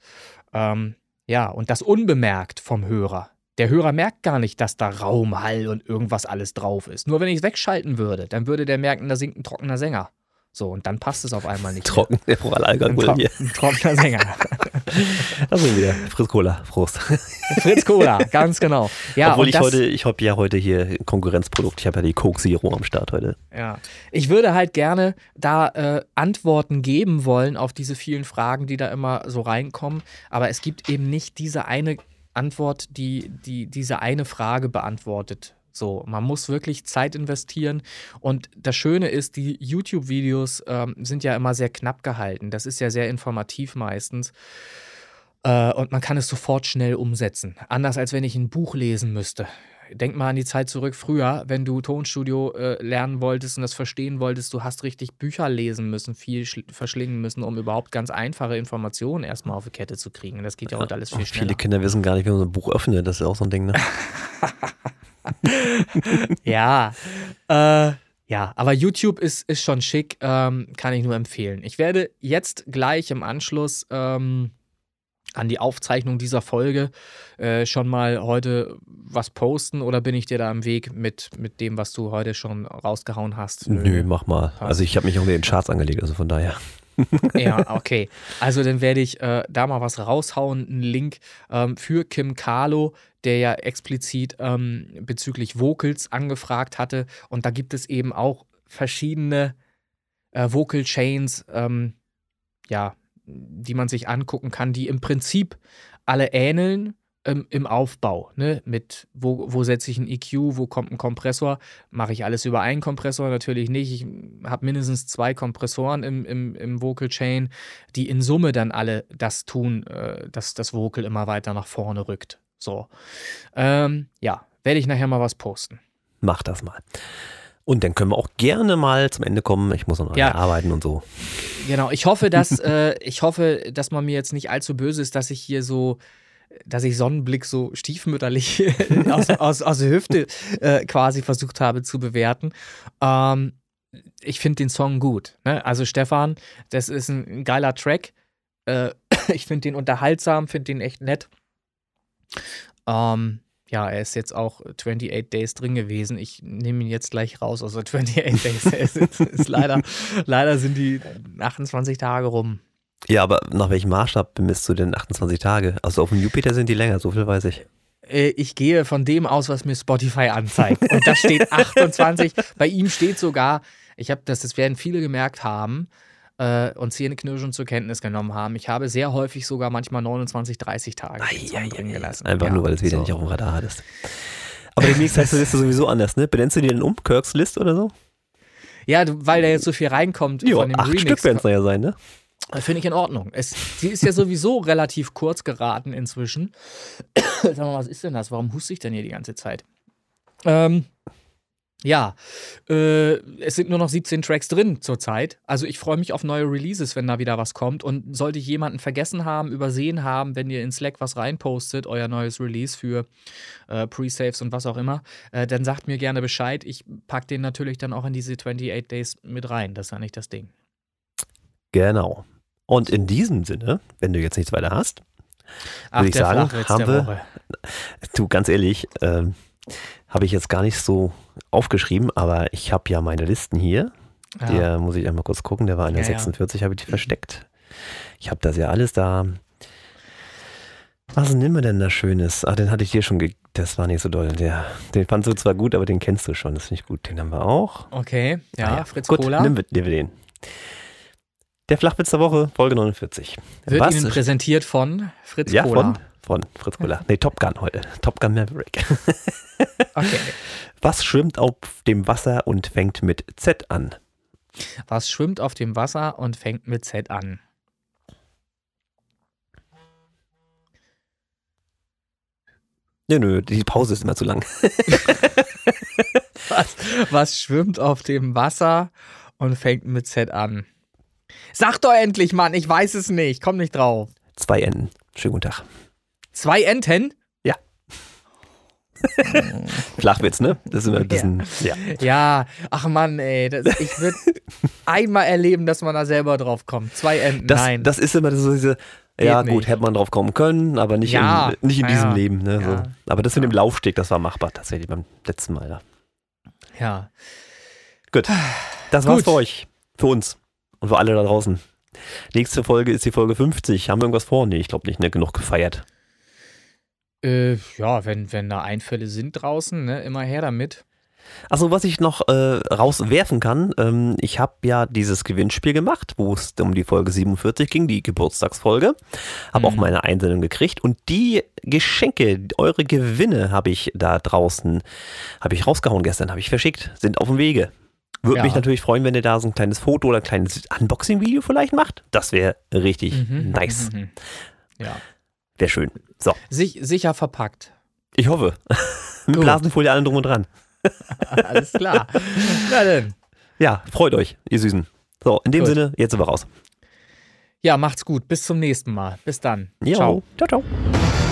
Ähm, ja, und das unbemerkt vom Hörer. Der Hörer merkt gar nicht, dass da Raum, Hall und irgendwas alles drauf ist. Nur wenn ich es wegschalten würde, dann würde der merken, da singt ein trockener Sänger. So, und dann passt es auf einmal nicht. Trocken, der Proral-Alkohol hier. Ein trockener Sänger. da sind wir. Fritz Cola, Prost. Fritz Cola, ganz genau. Ja, Obwohl ich das, heute, ich habe ja heute hier Konkurrenzprodukt, ich habe ja die Coke Zero am Start heute. Ja, ich würde halt gerne da äh, Antworten geben wollen auf diese vielen Fragen, die da immer so reinkommen, aber es gibt eben nicht diese eine Antwort, die, die diese eine Frage beantwortet. So, man muss wirklich Zeit investieren. Und das Schöne ist, die YouTube-Videos ähm, sind ja immer sehr knapp gehalten. Das ist ja sehr informativ meistens. Äh, und man kann es sofort schnell umsetzen. Anders als wenn ich ein Buch lesen müsste denk mal an die Zeit zurück früher, wenn du Tonstudio äh, lernen wolltest und das verstehen wolltest, du hast richtig Bücher lesen müssen, viel verschlingen müssen, um überhaupt ganz einfache Informationen erstmal auf die Kette zu kriegen. Das geht ja heute alles viel schneller. Viele Kinder wissen gar nicht, wie man so ein Buch öffnet, das ist auch so ein Ding, ne? ja. Äh, ja, aber YouTube ist, ist schon schick, ähm, kann ich nur empfehlen. Ich werde jetzt gleich im Anschluss ähm, an die Aufzeichnung dieser Folge äh, schon mal heute was posten oder bin ich dir da im Weg mit, mit dem, was du heute schon rausgehauen hast? Nö, mach mal. Also ich habe mich auch in den Charts angelegt, also von daher. ja, okay. Also dann werde ich äh, da mal was raushauen, einen Link ähm, für Kim Carlo, der ja explizit ähm, bezüglich Vocals angefragt hatte. Und da gibt es eben auch verschiedene äh, Vocal Chains, ähm, ja, die man sich angucken kann, die im Prinzip alle ähneln ähm, im Aufbau. Ne? Mit wo, wo setze ich einen EQ, wo kommt ein Kompressor? Mache ich alles über einen Kompressor? Natürlich nicht. Ich habe mindestens zwei Kompressoren im, im, im Vocal Chain, die in Summe dann alle das tun, äh, dass das Vocal immer weiter nach vorne rückt. So. Ähm, ja, werde ich nachher mal was posten. Mach das mal. Und dann können wir auch gerne mal zum Ende kommen. Ich muss noch ja. arbeiten und so. Genau, ich hoffe, dass, äh, ich hoffe, dass man mir jetzt nicht allzu böse ist, dass ich hier so, dass ich Sonnenblick so stiefmütterlich aus, aus, aus der Hüfte äh, quasi versucht habe zu bewerten. Ähm, ich finde den Song gut. Ne? Also Stefan, das ist ein geiler Track. Äh, ich finde den unterhaltsam, finde den echt nett. Ähm, ja, er ist jetzt auch 28 Days drin gewesen. Ich nehme ihn jetzt gleich raus aus der 28 Days. ist, ist leider, leider sind die 28 Tage rum. Ja, aber nach welchem Maßstab bemisst du denn 28 Tage? Also auf dem Jupiter sind die länger, so viel weiß ich. Äh, ich gehe von dem aus, was mir Spotify anzeigt. Und da steht 28. Bei ihm steht sogar, ich habe das, das werden viele gemerkt haben, äh, und Zähneknirschen zur Kenntnis genommen haben. Ich habe sehr häufig sogar manchmal 29, 30 Tage ai, drin gelassen. Einfach ja, nur, weil es wieder so. nicht auf dem Radar hattest. Aber demnächst heißt das Liste sowieso anders, ne? Benennst du die denn um? Kirks List oder so? Ja, weil da jetzt so viel reinkommt jo, von dem acht Remix. Stück werden es ja sein, ne? Finde ich in Ordnung. Es, sie ist ja sowieso relativ kurz geraten inzwischen. Sag mal, was ist denn das? Warum huste ich denn hier die ganze Zeit? Ähm, Ja, äh, es sind nur noch 17 Tracks drin zurzeit. Also ich freue mich auf neue Releases, wenn da wieder was kommt. Und sollte ich jemanden vergessen haben, übersehen haben, wenn ihr in Slack was reinpostet, euer neues Release für äh, Pre-Saves und was auch immer, äh, dann sagt mir gerne Bescheid. Ich packe den natürlich dann auch in diese 28 Days mit rein. Das ist ja nicht das Ding. Genau. Und in diesem Sinne, wenn du jetzt nichts weiter hast, würde ich sagen, haben wir, du ganz ehrlich, ähm, habe ich jetzt gar nicht so aufgeschrieben, aber ich habe ja meine Listen hier. Ja. Der muss ich einmal kurz gucken, der war in der ja, 46, ja. habe ich die versteckt. Ich habe das ja alles da. Was nehmen wir denn da Schönes? Ah, den hatte ich dir schon, ge das war nicht so doll. Der, den fandst du zwar gut, aber den kennst du schon, das finde ich gut. Den haben wir auch. Okay, ja, ah. Fritz gut, Cola. Nimm, nimm den. Der Flachwitz der Woche, Folge 49. Wird Was? Ihnen präsentiert von Fritz ja, Cola. Von, von Fritz Cola. Nee, Top Gun heute. Top Gun Maverick. okay. Was schwimmt auf dem Wasser und fängt mit Z an? Was schwimmt auf dem Wasser und fängt mit Z an? Nö, nö, die Pause ist immer zu lang. was, was schwimmt auf dem Wasser und fängt mit Z an? Sag doch endlich, Mann, ich weiß es nicht. Komm nicht drauf. Zwei Enten. Schönen guten Tag. Zwei Enten? Ja. Flachwitz, ne? Das ist immer ein bisschen. Ja, ja. ja. ach Mann, ey. Das, ich würde einmal erleben, dass man da selber drauf kommt. Zwei Enten, das, nein. Das ist immer so diese. Geht ja, gut, hätte man drauf kommen können, aber nicht ja, in, nicht in ja, diesem Leben. Ne, so. Aber das mit dem Laufsteg, das war machbar tatsächlich beim letzten Mal. Ja. ja. Gut. Das gut. war's für euch. Für uns. Und für alle da draußen. Nächste Folge ist die Folge 50. Haben wir irgendwas vor? Nee, ich glaube nicht, ne? Genug gefeiert. Äh, ja, wenn, wenn da Einfälle sind draußen, ne, immer her damit. Also was ich noch äh, rauswerfen kann, ähm, ich habe ja dieses Gewinnspiel gemacht, wo es um die Folge 47 ging, die Geburtstagsfolge. Habe mhm. auch meine Einsendung gekriegt und die Geschenke, eure Gewinne habe ich da draußen, habe ich rausgehauen gestern, habe ich verschickt, sind auf dem Wege. Würde ja. mich natürlich freuen, wenn ihr da so ein kleines Foto oder ein kleines Unboxing-Video vielleicht macht. Das wäre richtig mhm. nice. Mhm. Ja. Wäre schön. So. Sich, sicher verpackt. Ich hoffe. Mit Blasenfolie allen drum und dran. Alles klar. Na denn. Ja, freut euch, ihr Süßen. So, in dem gut. Sinne, jetzt sind wir raus. Ja, macht's gut. Bis zum nächsten Mal. Bis dann. Jo. Ciao. Ciao, ciao.